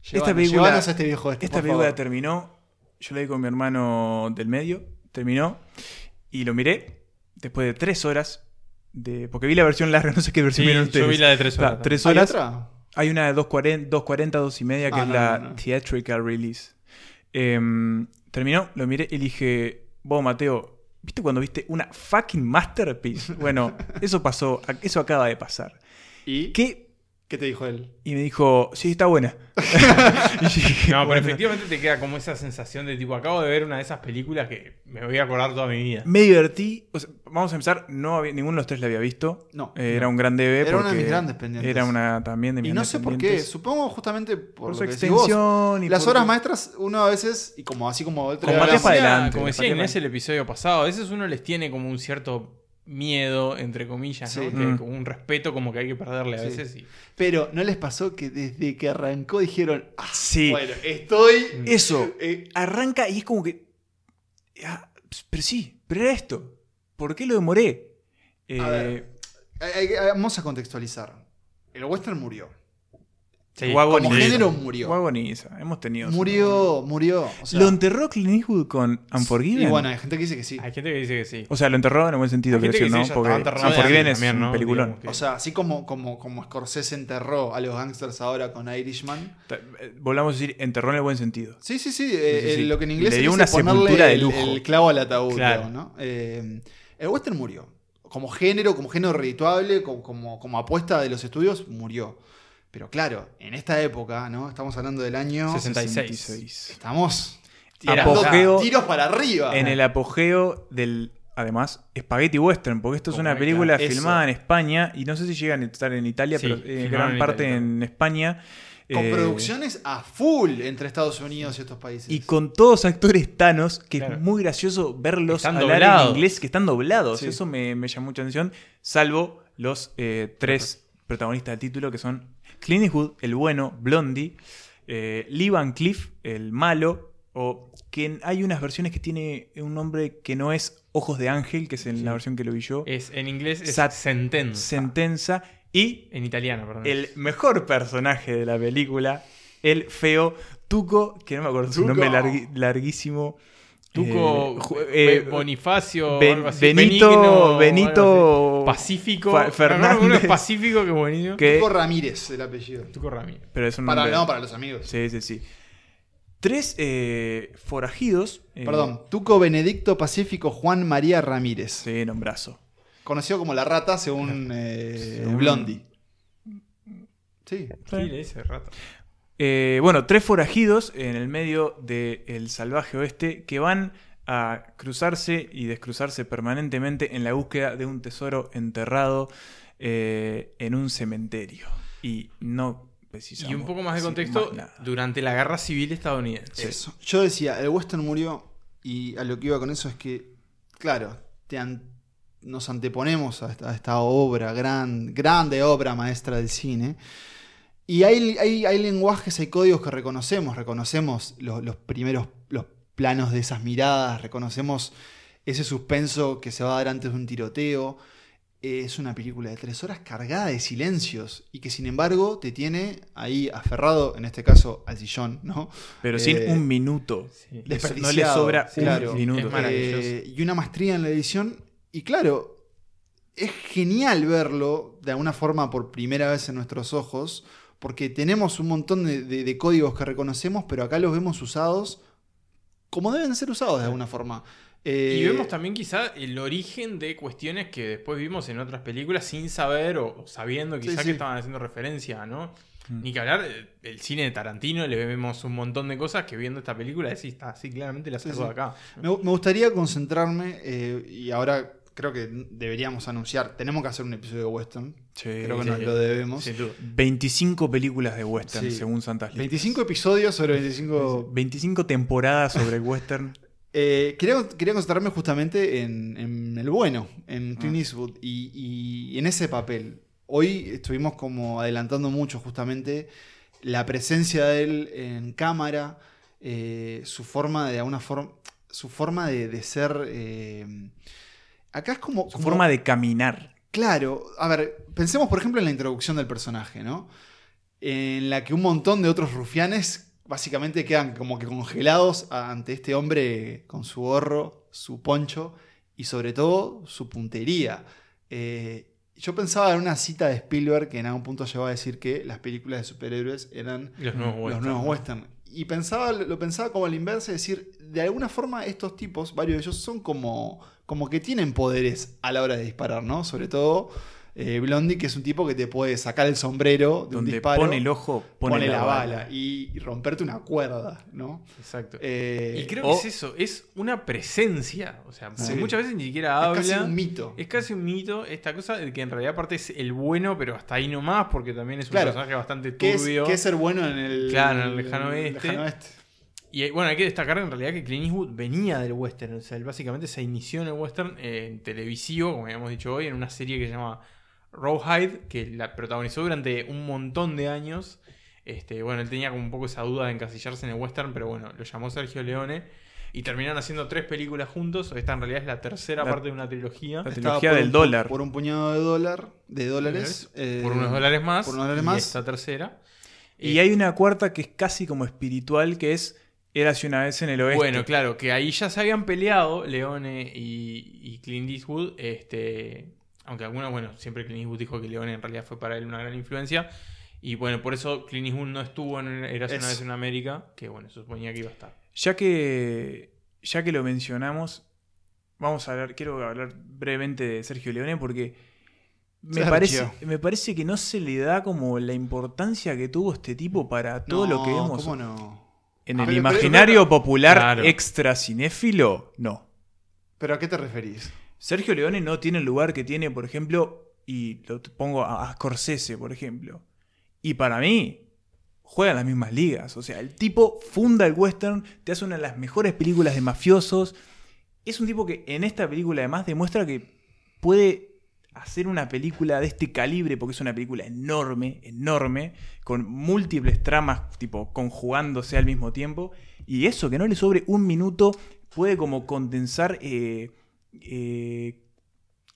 Esta película, llévanos a este viejo este, esta película favor. terminó. Yo la vi con mi hermano del medio. Terminó. Y lo miré después de tres horas. De, porque vi la versión larga, (laughs) no sé qué versión Sí, vieron yo ustedes. vi la de tres horas tres ¿Hay horas. otra? Hay una de 2.40, 2.40, 2 y media, que Ah, es no, la no, no. theatrical release. Em, terminó, lo miré y dije, vos Mateo, ¿viste cuando viste una fucking masterpiece? Bueno, (laughs) eso pasó, eso acaba de pasar. ¿Y qué? ¿Qué? te dijo él? Y me dijo, sí, está buena. (laughs) Dije, No, pero "Bueno". efectivamente te queda como esa sensación de tipo, acabo de ver una de esas películas que me voy a acordar toda mi vida. Me divertí. o sea, vamos a empezar, no había- ninguno de los tres la había visto. No. Eh, era un gran DB. Era una de mis grandes pendientes. Era una también de mis Y no grandes sé por qué. Supongo justamente por, Por lo su que decís vos. extensión y Las por- horas maestras, uno a veces, y como así como el otro Como para adelante, como decía Inés el episodio pasado, a veces uno les tiene como un cierto miedo, entre comillas, ¿no? Que- Mm. como un respeto como que hay que perderle a Sí. veces. y- Pero ¿no les pasó que desde que arrancó dijeron, ah, Sí. bueno, estoy... Eso. (laughs) eh, Arranca y es como que. ah, pero sí, pero era esto. ¿Por qué lo demoré? Eh, A ver. vamos a contextualizar. El western murió. Sí. Guagoniza. Como género murió. Guagoniza. Hemos tenido. Murió, murió. o sea, ¿Lo enterró Clint Eastwood con Unforgiven? Y bueno, hay gente que dice que sí. Hay gente que dice que sí. O sea, lo enterró en el buen sentido, quiero decir, que ¿no? sí, Porque Unforgiven es también, un peliculón. Digamos que- O sea, así como, como, como Scorsese enterró a los gangsters ahora con Irishman. Ta- eh, Volvamos a decir, enterró en el buen sentido. Sí, sí, sí. eh, Sí, sí, sí. eh, Lo que en inglés Le dio una ponerle sepultura de el- lujo. El, clavo al ataúd, Claro. creo, ¿no? Eh, el western murió. Como género, como género redituable, como, como, como apuesta de los estudios, murió. Pero claro, en esta época, ¿no? Estamos hablando del año 66. Estamos Era- tirando Apogeo- tiros para arriba. En el apogeo del, además, Spaghetti Western, porque esto es una Correcto. película Eso. filmada en España, y no sé si llegan a estar en Italia, Sí, pero eh, gran en parte Italia. en España. Con Eh, producciones a full entre Estados Unidos y estos países. Y con todos actores tanos, que Claro. es muy gracioso verlos hablar doblados. en inglés, que están doblados. Sí. Eso me, me llamó mucha atención, salvo los eh, tres protagonistas del título, que son Clint Eastwood, el bueno, Blondie, eh, Lee Van Cleef, el malo, o que hay unas versiones que tiene un nombre que no es Ojos de Ángel, que es en la versión que lo vi yo, Es, en inglés es Sat- sentenza. Sentenza, y en italiano, perdón. el mejor personaje de la película, el feo Tuco, que no me acuerdo su nombre larguísimo. Tuco Eh, eh, Bonifacio, Ben- algo así, Benito, Benigno, Benito algo así. Pacífico, Fa- uno es. Pacífico que buenísimo. que- Tuco Ramírez, el apellido. Tuco Ramírez. pero es un Para, nombre- no, para los amigos. Sí, sí, sí. Tres eh, forajidos. eh, Perdón, Tuco Benedicto Pacífico Juan María Ramírez. Sí, nombrazo. Conocido como la rata según (laughs) eh, Según- Blondie. Sí. Sí, le dice rato. Eh, bueno, tres forajidos en el medio del salvaje oeste que van a cruzarse y descruzarse permanentemente en la búsqueda de un tesoro enterrado eh, en un cementerio. Y no precisamos. Y un poco más de contexto, más durante la guerra civil estadounidense. Eso. Yo decía, el western murió y a lo que iba con eso es que, claro, te an- nos anteponemos a esta, a esta obra, gran, grande obra maestra del cine. Y hay, hay, hay lenguajes, hay códigos que reconocemos, reconocemos los, los primeros los planos de esas miradas, reconocemos ese suspenso que se va a dar antes de un tiroteo. Eh, Es una película de tres horas cargada de silencios y que sin embargo te tiene ahí aferrado, en este caso al sillón, ¿no? Pero sin Eh, un minuto. Sí. No le desperdiciado, sobra sí, un minuto. Eh, y una maestría en la edición. Y claro, es genial verlo de alguna forma por primera vez en nuestros ojos, porque tenemos un montón de, de- de códigos que reconocemos, pero acá los vemos usados como deben ser usados de alguna forma. Eh, Y vemos también quizá el origen de cuestiones que después vimos en otras películas sin saber o, o sabiendo quizá Sí, sí. que estaban haciendo referencia, ¿no? Mm. Ni que hablar eh, el cine de Tarantino, le vemos un montón de cosas que viendo esta película decís, está así claramente la Sí, sacó sí. de acá. Me, me gustaría concentrarme, eh, y ahora creo que deberíamos anunciar, tenemos que hacer un episodio de western. Sí, creo que sí, nos lo debemos. Sin duda. 25 películas de western, Sí. según Santas Listas. 25 episodios sobre 25 25 temporadas sobre el western. (laughs) Eh, quería, quería concentrarme justamente en, en el bueno, en Ah. Clint Eastwood y, y en ese papel. Hoy estuvimos como adelantando mucho justamente la presencia de él en cámara, eh, su forma de alguna forma, su forma de, de ser. eh, acá es como. Su como- forma de caminar. Claro, a ver, pensemos por ejemplo en la introducción del personaje, ¿no? En la que un montón de otros rufianes básicamente quedan como que congelados ante este hombre con su gorro, su poncho y sobre todo su puntería. Eh, yo pensaba en una cita de Spielberg que en algún punto llegó a decir que las películas de superhéroes eran Los nuevos los western. nuevos western. Y pensaba, lo pensaba como al inverso, es decir, de alguna forma estos tipos, varios de ellos, son como, como que tienen poderes a la hora de disparar, ¿no? Sobre todo eh, Blondie, que es un tipo que te puede sacar el sombrero de un Donde disparo, pone el ojo, pone, pone, la, la, bala. bala, y, y romperte una cuerda, ¿no? Exacto. Eh, y creo o- que es eso, es una presencia. O sea, Sí. muchas veces ni siquiera es habla. casi un mito. Es casi un mito esta cosa de que en realidad aparte es el bueno, pero hasta ahí nomás, porque también es un Claro. personaje bastante ¿Qué es, turbio. qué es ser bueno en el, Claro, en el lejano oeste. lejano oeste? Y eh, bueno, hay que destacar en realidad que Clint Eastwood venía del western. O sea, él básicamente se inició en el western eh, en televisivo, como habíamos dicho hoy, en una serie que se llama Rawhide, que la protagonizó durante un montón de años. Este, bueno, él tenía como un poco esa duda de encasillarse en el western, pero bueno, lo llamó Sergio Leone. Y terminaron haciendo tres películas juntos. Esta en realidad es la tercera La- parte de una trilogía. la trilogía del un- dólar. Por un puñado de dólar, de dólares. eh, por unos dólares más. Por unos dólares y más. esta tercera. Y Eh, hay una cuarta que es casi como espiritual, que es Érase una vez en el oeste. Bueno, claro, que ahí ya se habían peleado Leone y, y Clint Eastwood. Este, aunque algunos, bueno, siempre Clint Eastwood dijo que Leone en realidad fue para él una gran influencia. Y bueno, por eso Clint Eastwood no estuvo en Eras una vez en América, que bueno, se suponía que iba a estar. Ya que, ya que lo mencionamos, vamos a hablar, quiero hablar brevemente de Sergio Leone porque me Sergio. parece, me parece que no se le da como la importancia que tuvo este tipo para todo lo que vemos. ¿Cómo no? En Ah, el pero- imaginario pero- popular Claro. extra cinéfilo, no. ¿Pero a qué te referís? Sergio Leone no tiene el lugar que tiene, por ejemplo, y lo pongo a, Scorsese, por ejemplo. Y para mí, juega en las mismas ligas. O sea, el tipo funda el western, te hace una de las mejores películas de mafiosos. Es un tipo que en esta película además demuestra que puede hacer una película de este calibre, porque es una película enorme, enorme, con múltiples tramas, tipo, conjugándose al mismo tiempo. Y eso, que no le sobre un minuto, puede como condensar eh, eh,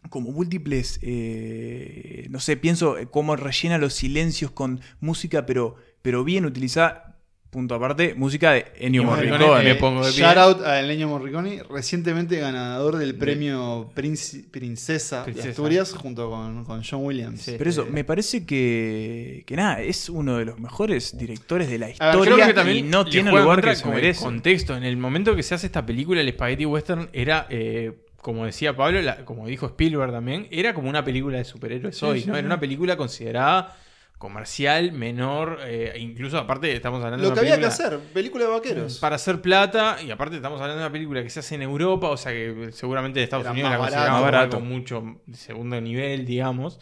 como múltiples, eh, no sé, pienso eh, cómo rellena los silencios con música, pero, pero bien utilizada. punto aparte, música de Ennio Morricone, Morricone. me pongo de pie. Shout out a Leño Morricone, recientemente ganador del premio Princi- Princesa, Princesa. de Asturias junto con, con John Williams. Sí. Pero eso, Eh, me parece que, que nada, es uno de los mejores directores de la historia Creo que también y no tiene lugar que se merece. contexto. En el momento que se hace esta película, el Spaghetti Western era, eh, como decía Pablo, la- como dijo Spielberg también, era como una película de superhéroes hoy, sí, ¿no? Era una película considerada comercial, menor, eh, incluso aparte estamos hablando Lo de que una había que hacer, película de vaqueros. para hacer plata y aparte estamos hablando de una película que se hace en Europa, o sea que seguramente en Estados Era Unidos la barato. consideraban barato. algo mucho de segundo nivel, digamos.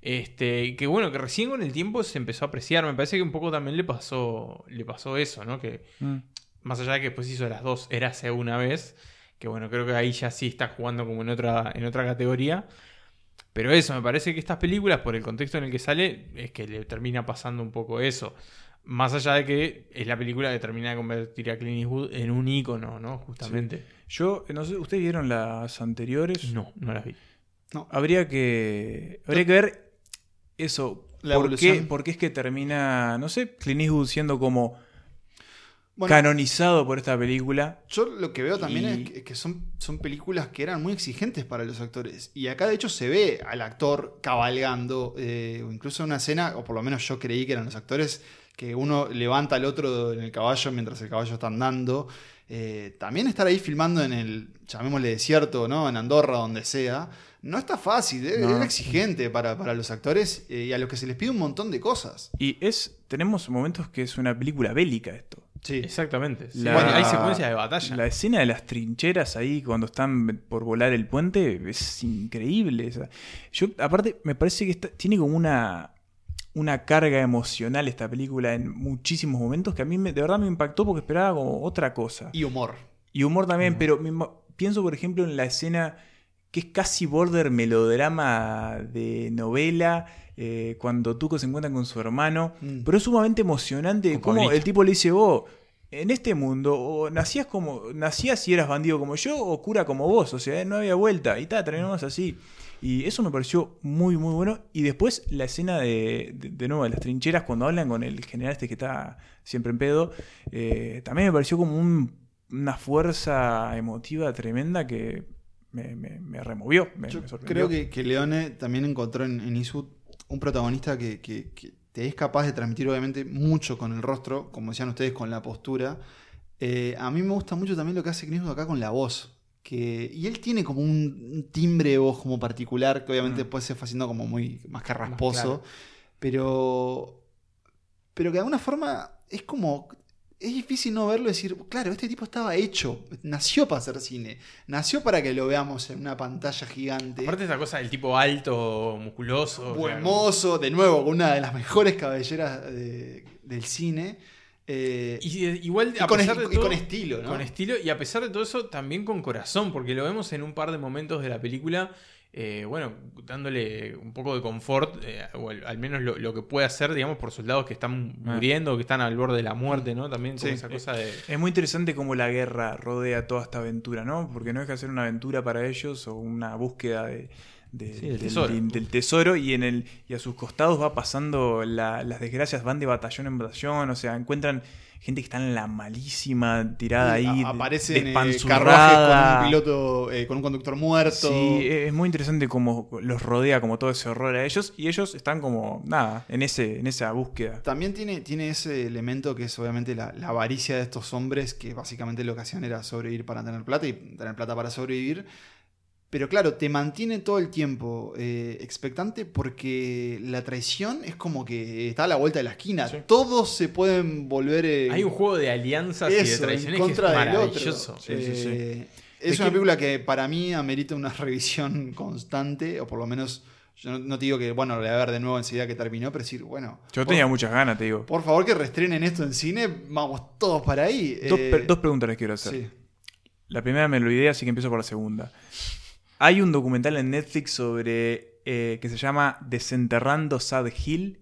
Este, que bueno, que recién con el tiempo se empezó a apreciar. Me parece que un poco también le pasó, le pasó eso, ¿no? Que Mm. más allá de que después hizo las dos eras una vez, que bueno, creo que ahí ya sí está jugando como en otra, en otra categoría. Pero eso, me parece que estas películas, por el contexto en el que sale, es que le termina pasando un poco eso. Más allá de que es la película que termina de convertir a Clint Eastwood en un ícono, ¿no? Justamente. Yo, no sé, ¿ustedes vieron las anteriores? No, no las vi. Habría que, habría que ver eso. La ¿Por evolución. qué, por qué es que termina, no sé, Clint Eastwood siendo como Bueno, canonizado por esta película? Yo lo que veo también Y- es que, que son, son películas que eran muy exigentes para los actores. Y acá de hecho se ve al actor cabalgando, eh, o incluso en una escena, o por lo menos yo creí que eran los actores, que uno levanta al otro en el caballo mientras el caballo está andando. Eh, también estar ahí filmando en el, llamémosle desierto, ¿no? En Andorra, donde sea. No está fácil, No. era exigente para, para los actores eh, y a los que se les pide un montón de cosas. Y es, tenemos momentos que es una película bélica esto. Sí. Exactamente. sí. La- Bueno, hay secuencias de batalla. La escena de las trincheras ahí cuando están por volar el puente es increíble. o sea, yo, aparte, me parece que esta- tiene como una, una carga emocional esta película en muchísimos momentos que a mí me- de verdad me impactó porque esperaba como otra cosa. Y humor. Y humor también, pero me pienso, por ejemplo, en la escena que es casi border melodrama de novela, eh, cuando Tuco se encuentra con su hermano, Mm. pero es sumamente emocionante como Pablito. el tipo le dice, vos, en este mundo, o nacías como, nacías y eras bandido como yo, o cura como vos, o sea, no había vuelta, y tal, terminamos así. Y eso me pareció muy, muy bueno. Y después la escena de, de, de nuevo, de las trincheras, cuando hablan con el general este que está siempre en pedo, eh, también me pareció como un- una fuerza emotiva tremenda que me, me- me removió. Me, Yo sorprendió. creo que, que Leone también encontró en, en Eastwood un protagonista que, que- que te es capaz de transmitir obviamente mucho con el rostro, como decían ustedes, con la postura. Eh, a mí me gusta mucho también lo que hace Eastwood acá con la voz. Que, y él tiene como un, timbre de voz como particular, que obviamente Mm. después se fue haciendo como muy más que rasposo. claro. Pero. Pero que de alguna forma es como. Es difícil no verlo y decir, claro, este tipo estaba hecho, nació para hacer cine, nació para que lo veamos en una pantalla gigante. Aparte esta cosa del tipo alto, musculoso. Buen mozo, de nuevo, una de las mejores cabelleras de- del cine. eh, Y igual Y a con pesar est- de y todo- con estilo, ¿no? Con estilo y a pesar de todo eso también con corazón, porque lo vemos en un par de momentos de la película, eh, bueno, dándole un poco de confort, eh, o al, al menos lo, lo que puede hacer, digamos, por soldados que están Ah. muriendo, que están al borde de la muerte, ¿no? También Sí. esa cosa de... Es muy interesante cómo la guerra rodea toda esta aventura, ¿no? Porque no deja de ser una aventura para ellos o una búsqueda de, de- Sí, del del, tesoro. del tesoro y en el y a sus costados va pasando la- las desgracias, van de batallón en batallón, o sea, encuentran gente que está en la malísima, tirada ahí, aparece en el carruaje despanzurrada. con un piloto, eh, con un conductor muerto. Sí, es muy interesante cómo los rodea como todo ese horror a ellos y ellos están como, nada, en, ese, en esa búsqueda. También tiene, tiene ese elemento que es obviamente la, la avaricia de estos hombres que básicamente lo que hacían era sobrevivir para tener plata y tener plata para sobrevivir. Pero claro, te mantiene todo el tiempo eh, expectante porque la traición es como que está a la vuelta de la esquina. Sí. Todos se pueden volver... eh, Hay un juego de alianzas y de en traiciones que es del otro. maravilloso. Sí, sí. Eh, Es una que- película que para mí amerita una (laughs) revisión constante, o por lo menos, yo no, te digo que, bueno, lo voy a ver de nuevo enseguida que terminó, pero decir, bueno, Yo por, tenía muchas ganas, te digo. por favor que restrenen esto en cine, vamos todos para ahí. Dos, Eh, pre- dos preguntas les quiero hacer. sí. La primera me lo olvidé, así que empiezo por la segunda. Hay un documental en Netflix sobre eh, que se llama Desenterrando Sad Hill,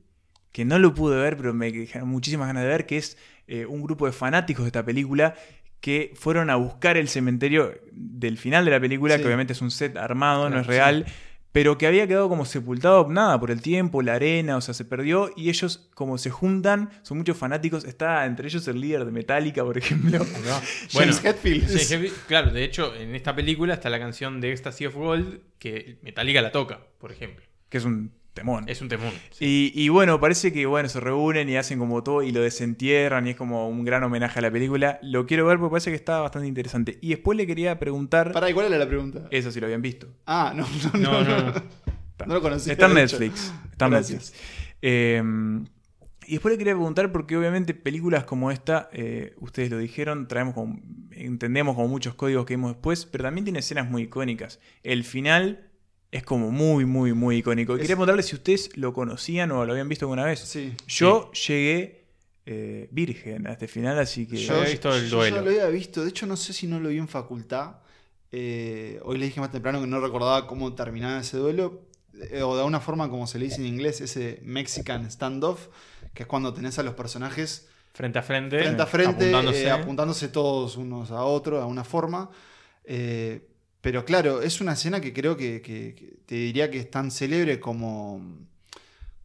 que no lo pude ver, pero me dejaron muchísimas ganas de ver, que es eh, un grupo de fanáticos de esta película que fueron a buscar el cementerio del final de la película, Sí. que obviamente es un set armado, no es real, pero que había quedado como sepultado, nada, por el tiempo, la arena, o sea, se perdió y ellos como se juntan, son muchos fanáticos, está entre ellos el líder de Metallica, por ejemplo. (laughs) Bueno, James Hetfield. Hetfield, claro, de hecho, en esta película está la canción de Ecstasy of Gold que Metallica la toca, por ejemplo. Que es un temón. Es un temón. sí. Y, y bueno, parece que bueno, se reúnen y hacen como todo y lo desentierran y es como un gran homenaje a la película. Lo quiero ver porque parece que está bastante interesante. Y después le quería preguntar... Para, ¿y cuál era la pregunta? Eso si lo habían visto. Ah, no, no, No, no. no, No, (laughs) lo conocía. Está en. Netflix. Está en. Netflix. Eh, y después le quería preguntar, porque obviamente películas como esta, eh, ustedes lo dijeron, traemos como, entendemos como muchos códigos que vimos después, pero también tiene escenas muy icónicas. El final es como muy, muy, muy icónico. Y Es- quería preguntarle si ustedes lo conocían o lo habían visto alguna vez. Sí. Yo llegué eh, virgen a este final, así que... Yo había visto el yo duelo. ya lo había visto. De hecho, no sé si no lo vi en facultad. Eh, hoy le dije más temprano que no recordaba cómo terminaba ese duelo. Eh, o de alguna forma, como se le dice en inglés, ese Mexican standoff, que es cuando tenés a los personajes Frente a frente. frente a frente, apuntándose. eh, apuntándose todos unos a otros, a una forma. Eh, pero claro, es una escena que creo que, que- que te diría que es tan célebre como,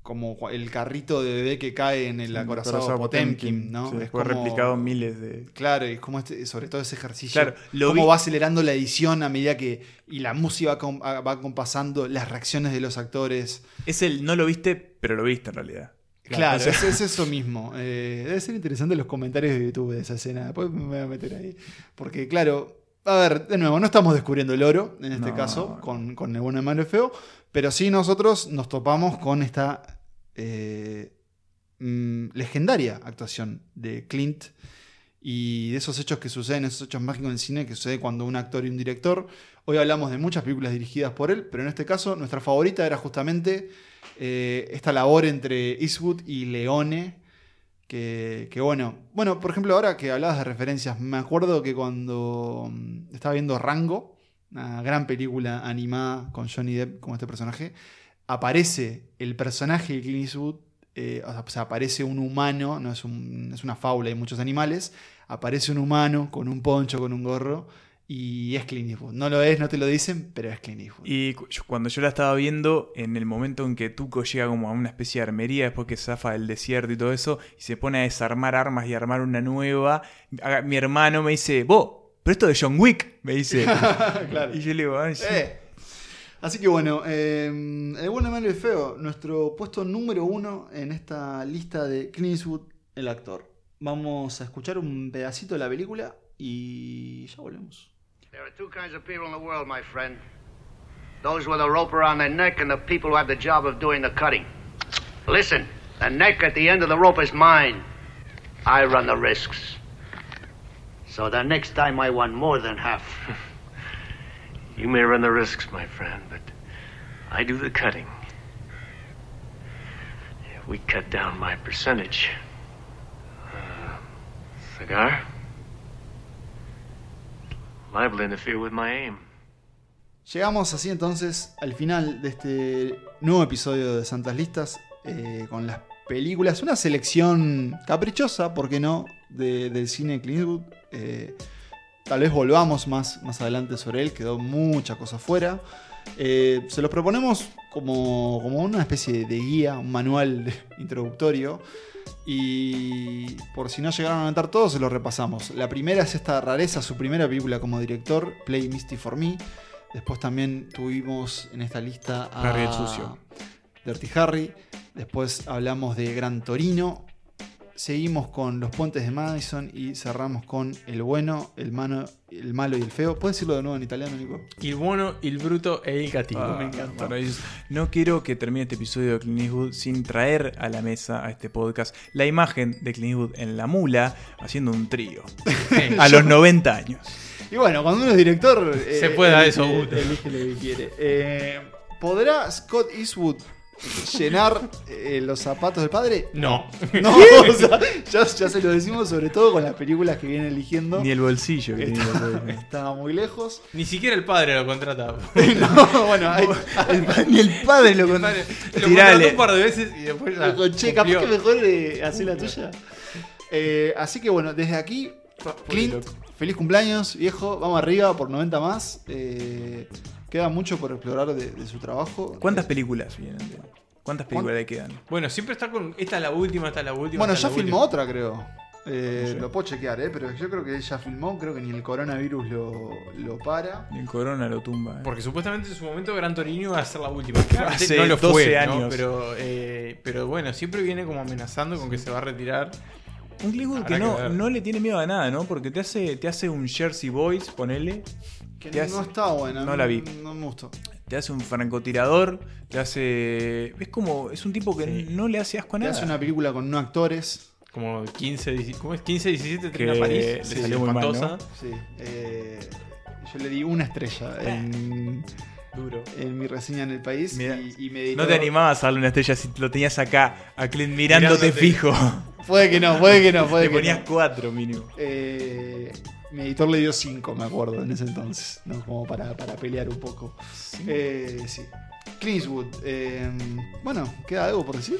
como el carrito de bebé que cae en el acorazado Potemkin, ¿no? Sí, Es fue como- replicado miles de... Claro, y como este, sobre todo ese ejercicio. Claro, lo cómo vi- va acelerando la edición a medida que. Y la música va, com- va compasando, las reacciones de los actores. Es el no lo viste, pero lo viste en realidad. Claro, o sea- es, es eso mismo. Eh, debe ser interesante los comentarios de YouTube de esa escena. Después me voy a meter ahí. Porque, claro, a ver, de nuevo, no estamos descubriendo el oro en este No. caso, con, con el bueno, el malo y el feo. Pero sí nosotros nos topamos con esta eh, mm, legendaria actuación de Clint y de esos hechos que suceden, esos hechos mágicos en el cine que sucede cuando un actor y un director. Hoy hablamos de muchas películas dirigidas por él, pero en este caso nuestra favorita era justamente eh, esta labor entre Eastwood y Leone. Que, bueno, bueno, por ejemplo, ahora que hablabas de referencias, me acuerdo que cuando mm, estaba viendo Rango, una gran película animada con Johnny Depp como este personaje, aparece el personaje de Clint Eastwood, eh, o sea, sea, aparece un humano, no es, un- es una fábula, hay muchos animales, aparece un humano con un poncho, con un gorro, y es Clint Eastwood. No lo es, no te lo dicen, pero es Clint Eastwood. Y cu- cuando yo la estaba viendo, en el momento en que Tuco llega como a una especie de armería, después que zafa del desierto y todo eso, y se pone a desarmar armas y armar una nueva, mi hermano me dice, vos, pero esto de John Wick, me dice. (laughs) Claro. Y yo le digo, "Ay, sí". Eh. Así que bueno, eh, el bueno, malo y feo, nuestro puesto número uno en esta lista de Clint Eastwood, el actor. Vamos a escuchar un pedacito de la película y ya volvemos. There are two kinds of people in the world, my friend. Those with a rope around their neck and the people who have the job of doing the cutting. Listen, the neck at the end of the rope is mine. I run the risks. So the next time I want more than half. (laughs) You may run the risks, my friend, but I do the cutting. If we cut down my percentage. Uh, cigar? Llegamos así entonces al final de este nuevo episodio de Santas Listas eh, con las películas, una selección caprichosa, ¿por qué no?, de- del cine Clint Eastwood. Eh, tal vez volvamos más, más adelante sobre él, quedó mucha cosa fuera. Eh, se los proponemos como, como una especie de guía, un manual (laughs) introductorio. Y por si no llegaron a notar todos, se los repasamos. La primera es esta rareza, su primera película como director, Play Misty for Me. Después también tuvimos en esta lista a Harry el Sucio. Dirty Harry. Después hablamos de Gran Torino. Seguimos con Los Puentes de Madison y cerramos con El Bueno, el, mano, el Malo y el Feo. ¿Puedes decirlo de nuevo en italiano, Nico? Il buono, il bruto e il cattivo. Ah, Me encanta. No quiero que termine este episodio de Clint Eastwood sin traer a la mesa, a este podcast, la imagen de Clint Eastwood en la mula haciendo un trío. (laughs) a los 90 años. Y bueno, cuando uno es director. eh, Se puede dar elige- esos gustos. Elige lo que quiere. Eh, ¿Podrá Scott Eastwood llenar eh, los zapatos del padre? No. No, (laughs) o sea, ya, ya se lo decimos, sobre todo con las películas que viene eligiendo. Ni el bolsillo que Está, tiene. (laughs) está muy lejos. Ni siquiera el padre lo contrata. (laughs) No, bueno, hay, Ni el padre lo El con... padre lo contrató un par de veces y después ya. Che, capaz que mejor eh, hacer la tuya. Eh, así que bueno, desde aquí, Clint, feliz cumpleaños, viejo. Vamos arriba por 90 más. Eh, Queda mucho por explorar de, de su trabajo. ¿Cuántas películas vienen? ¿Cuántas películas le quedan? Bueno, siempre está con. Esta es la última, esta es la última. Bueno, ya filmó última. otra, creo. Eh, No sé. Lo puedo chequear, ¿eh? pero yo creo que ella filmó, creo que ni el coronavirus lo, lo para. El Corona lo tumba. ¿eh? Porque supuestamente en su momento Gran Torino iba a ser la última. Claramente Hace no lo 12 fue, ¿no? años. Pero, eh, pero bueno, siempre viene como amenazando con que se va a retirar. Un Clintwood Habrá que que no, ver. no le tiene miedo a nada, ¿no? Porque te hace, te hace un Jersey Boys, ponele. Que Te no hace- está buena. no la vi. No me gustó. Te hace un francotirador, te hace. Es como. Es un tipo que Sí. no le hace asco a Te nada. hace una película con no actores. Como 15, 17, ¿cómo es? 15, 17, Que 30 París. le Sí, salió muy mal, espantosa. Sí. eh, yo le di una estrella en, Duro. en mi reseña en el país. Mira, y, y me No te animabas a darle una estrella si lo tenías acá, a Clint mirándote, Mirándote. fijo. Puede que no, puede que no, puede Te que ponías no. cuatro mínimo. Eh, mi editor le dio 5, me acuerdo, en ese entonces. ¿no? Como para, para pelear un poco. Eh, sí. Clint Eastwood, eh, bueno, ¿queda algo por decir?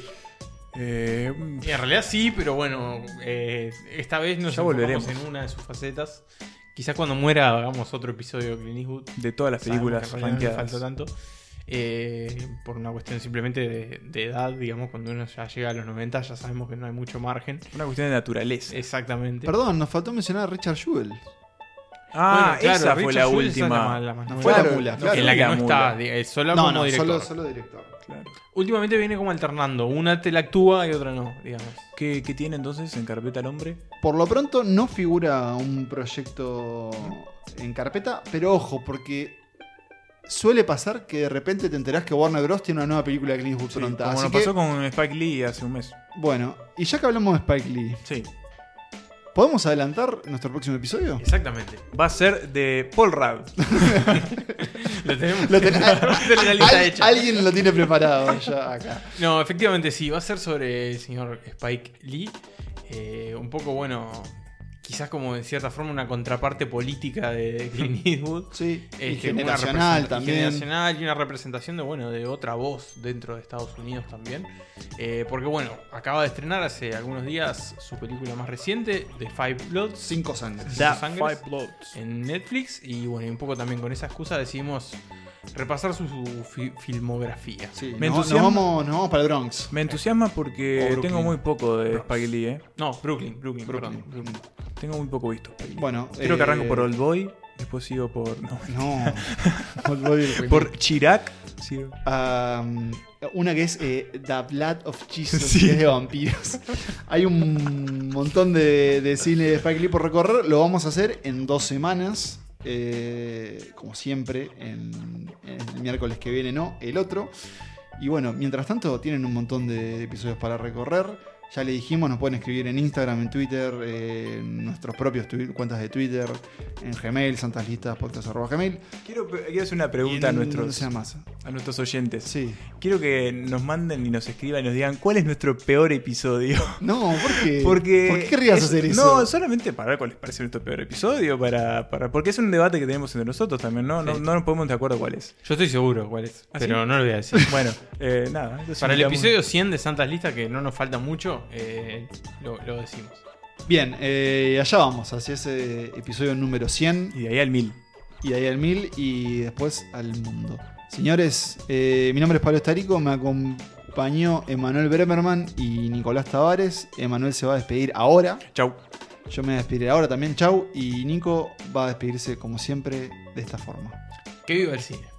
Eh, Y en realidad sí, pero bueno, eh, esta vez nos volveremos. en una de sus facetas. Quizás cuando muera hagamos otro episodio de Clint Eastwood. de todas las Sabemos películas que en realidad no le rankeadas. falta tanto. Eh, por una cuestión simplemente de, de edad, digamos, cuando uno ya llega a los 90 ya sabemos que no hay mucho margen. Una cuestión de naturaleza. Exactamente. Perdón, nos faltó mencionar a Richard Jewell. Ah, Bueno, claro, esa fue la última. más- la más No nueva. fue la mula, claro. en la que no mula. está, eh, solo No, como no, director. solo, solo director. Claro. Últimamente viene como alternando. Una te la actúa y otra no, digamos. ¿Qué, qué tiene entonces en carpeta el hombre? Por lo pronto no figura un proyecto en carpeta, pero ojo, porque suele pasar que de repente te enterás que Warner Bros. tiene una nueva película de Clint Eastwood Sí, pronta. como Así nos que, pasó con Spike Lee hace un mes. bueno, y ya que hablamos de Spike Lee, Sí. ¿podemos adelantar nuestro próximo episodio? Exactamente. Va a ser de Paul Rudd. (laughs) Lo tenemos. Lo ten- (laughs) la lista Al- hecha. Alguien lo tiene preparado ya acá. No, efectivamente sí, va a ser sobre el señor Spike Lee. Eh, un poco, bueno, quizás como en cierta forma una contraparte política de Clint Eastwood. Sí, y Este, una generacional y también. generacional y una representación de, bueno, de otra voz dentro de Estados Unidos también. Eh, porque, bueno, acaba de estrenar hace algunos días su película más reciente, The Five Bloods. Cinco sangres. Sangres, Five Bloods. en Netflix. Y bueno, y un poco también con esa excusa decidimos repasar su, su fi- filmografía. Sí, Me vamos, vamos para el Bronx. Me entusiasma porque tengo muy poco de Spike Lee, ¿eh? No, Brooklyn, Brooklyn, Brooklyn. Tengo muy poco visto. Bueno, Creo que eh, arranco por Old Boy, después sigo por. No. No. (laughs) (laughs) Old Boy por Chirac. sigo. Um, una que es eh, The Blood of Jesus, (laughs) Sí. que es de vampiros. Hay un montón de, de cine de Spike Lee por recorrer. Lo vamos a hacer en dos semanas. Eh, como siempre, en, en el miércoles que viene, no, el otro. Y bueno, mientras tanto, tienen un montón de episodios para recorrer. Ya le dijimos, nos pueden escribir en Instagram, en Twitter, eh, en nuestros propios cuentas de Twitter, en Gmail, santaslistas, podcast arroba gmail. Quiero, quiero hacer una pregunta a nuestros, sea más. a nuestros oyentes. Sí. Quiero que nos manden y nos escriban y nos digan cuál es nuestro peor episodio. (laughs) No, ¿por qué? (laughs) Porque ¿Por qué querrías es- hacer eso? No, solamente para ver cuál les parece nuestro peor episodio, para, para porque es un debate que tenemos entre nosotros también, ¿no? No, Sí. no nos ponemos de acuerdo cuál es. Yo estoy seguro cuál es, ¿Ah, pero sí? no lo voy a decir. (laughs) Bueno, eh, nada. Para el episodio 100 de Santas Listas, que no nos falta mucho, eh, lo, lo decimos. Bien, eh, allá vamos, hacia ese episodio número 100 Y de ahí al mil. y de ahí al 1000 y después al mundo. Señores, eh, mi nombre es Pablo Estarico, me acompañó Emanuel Bremerman y Nicolás Tavares. Emanuel se va a despedir ahora. Chau. Yo me voy a despedir ahora también, chau. Y Nico va a despedirse como siempre de esta forma. Que viva el cine.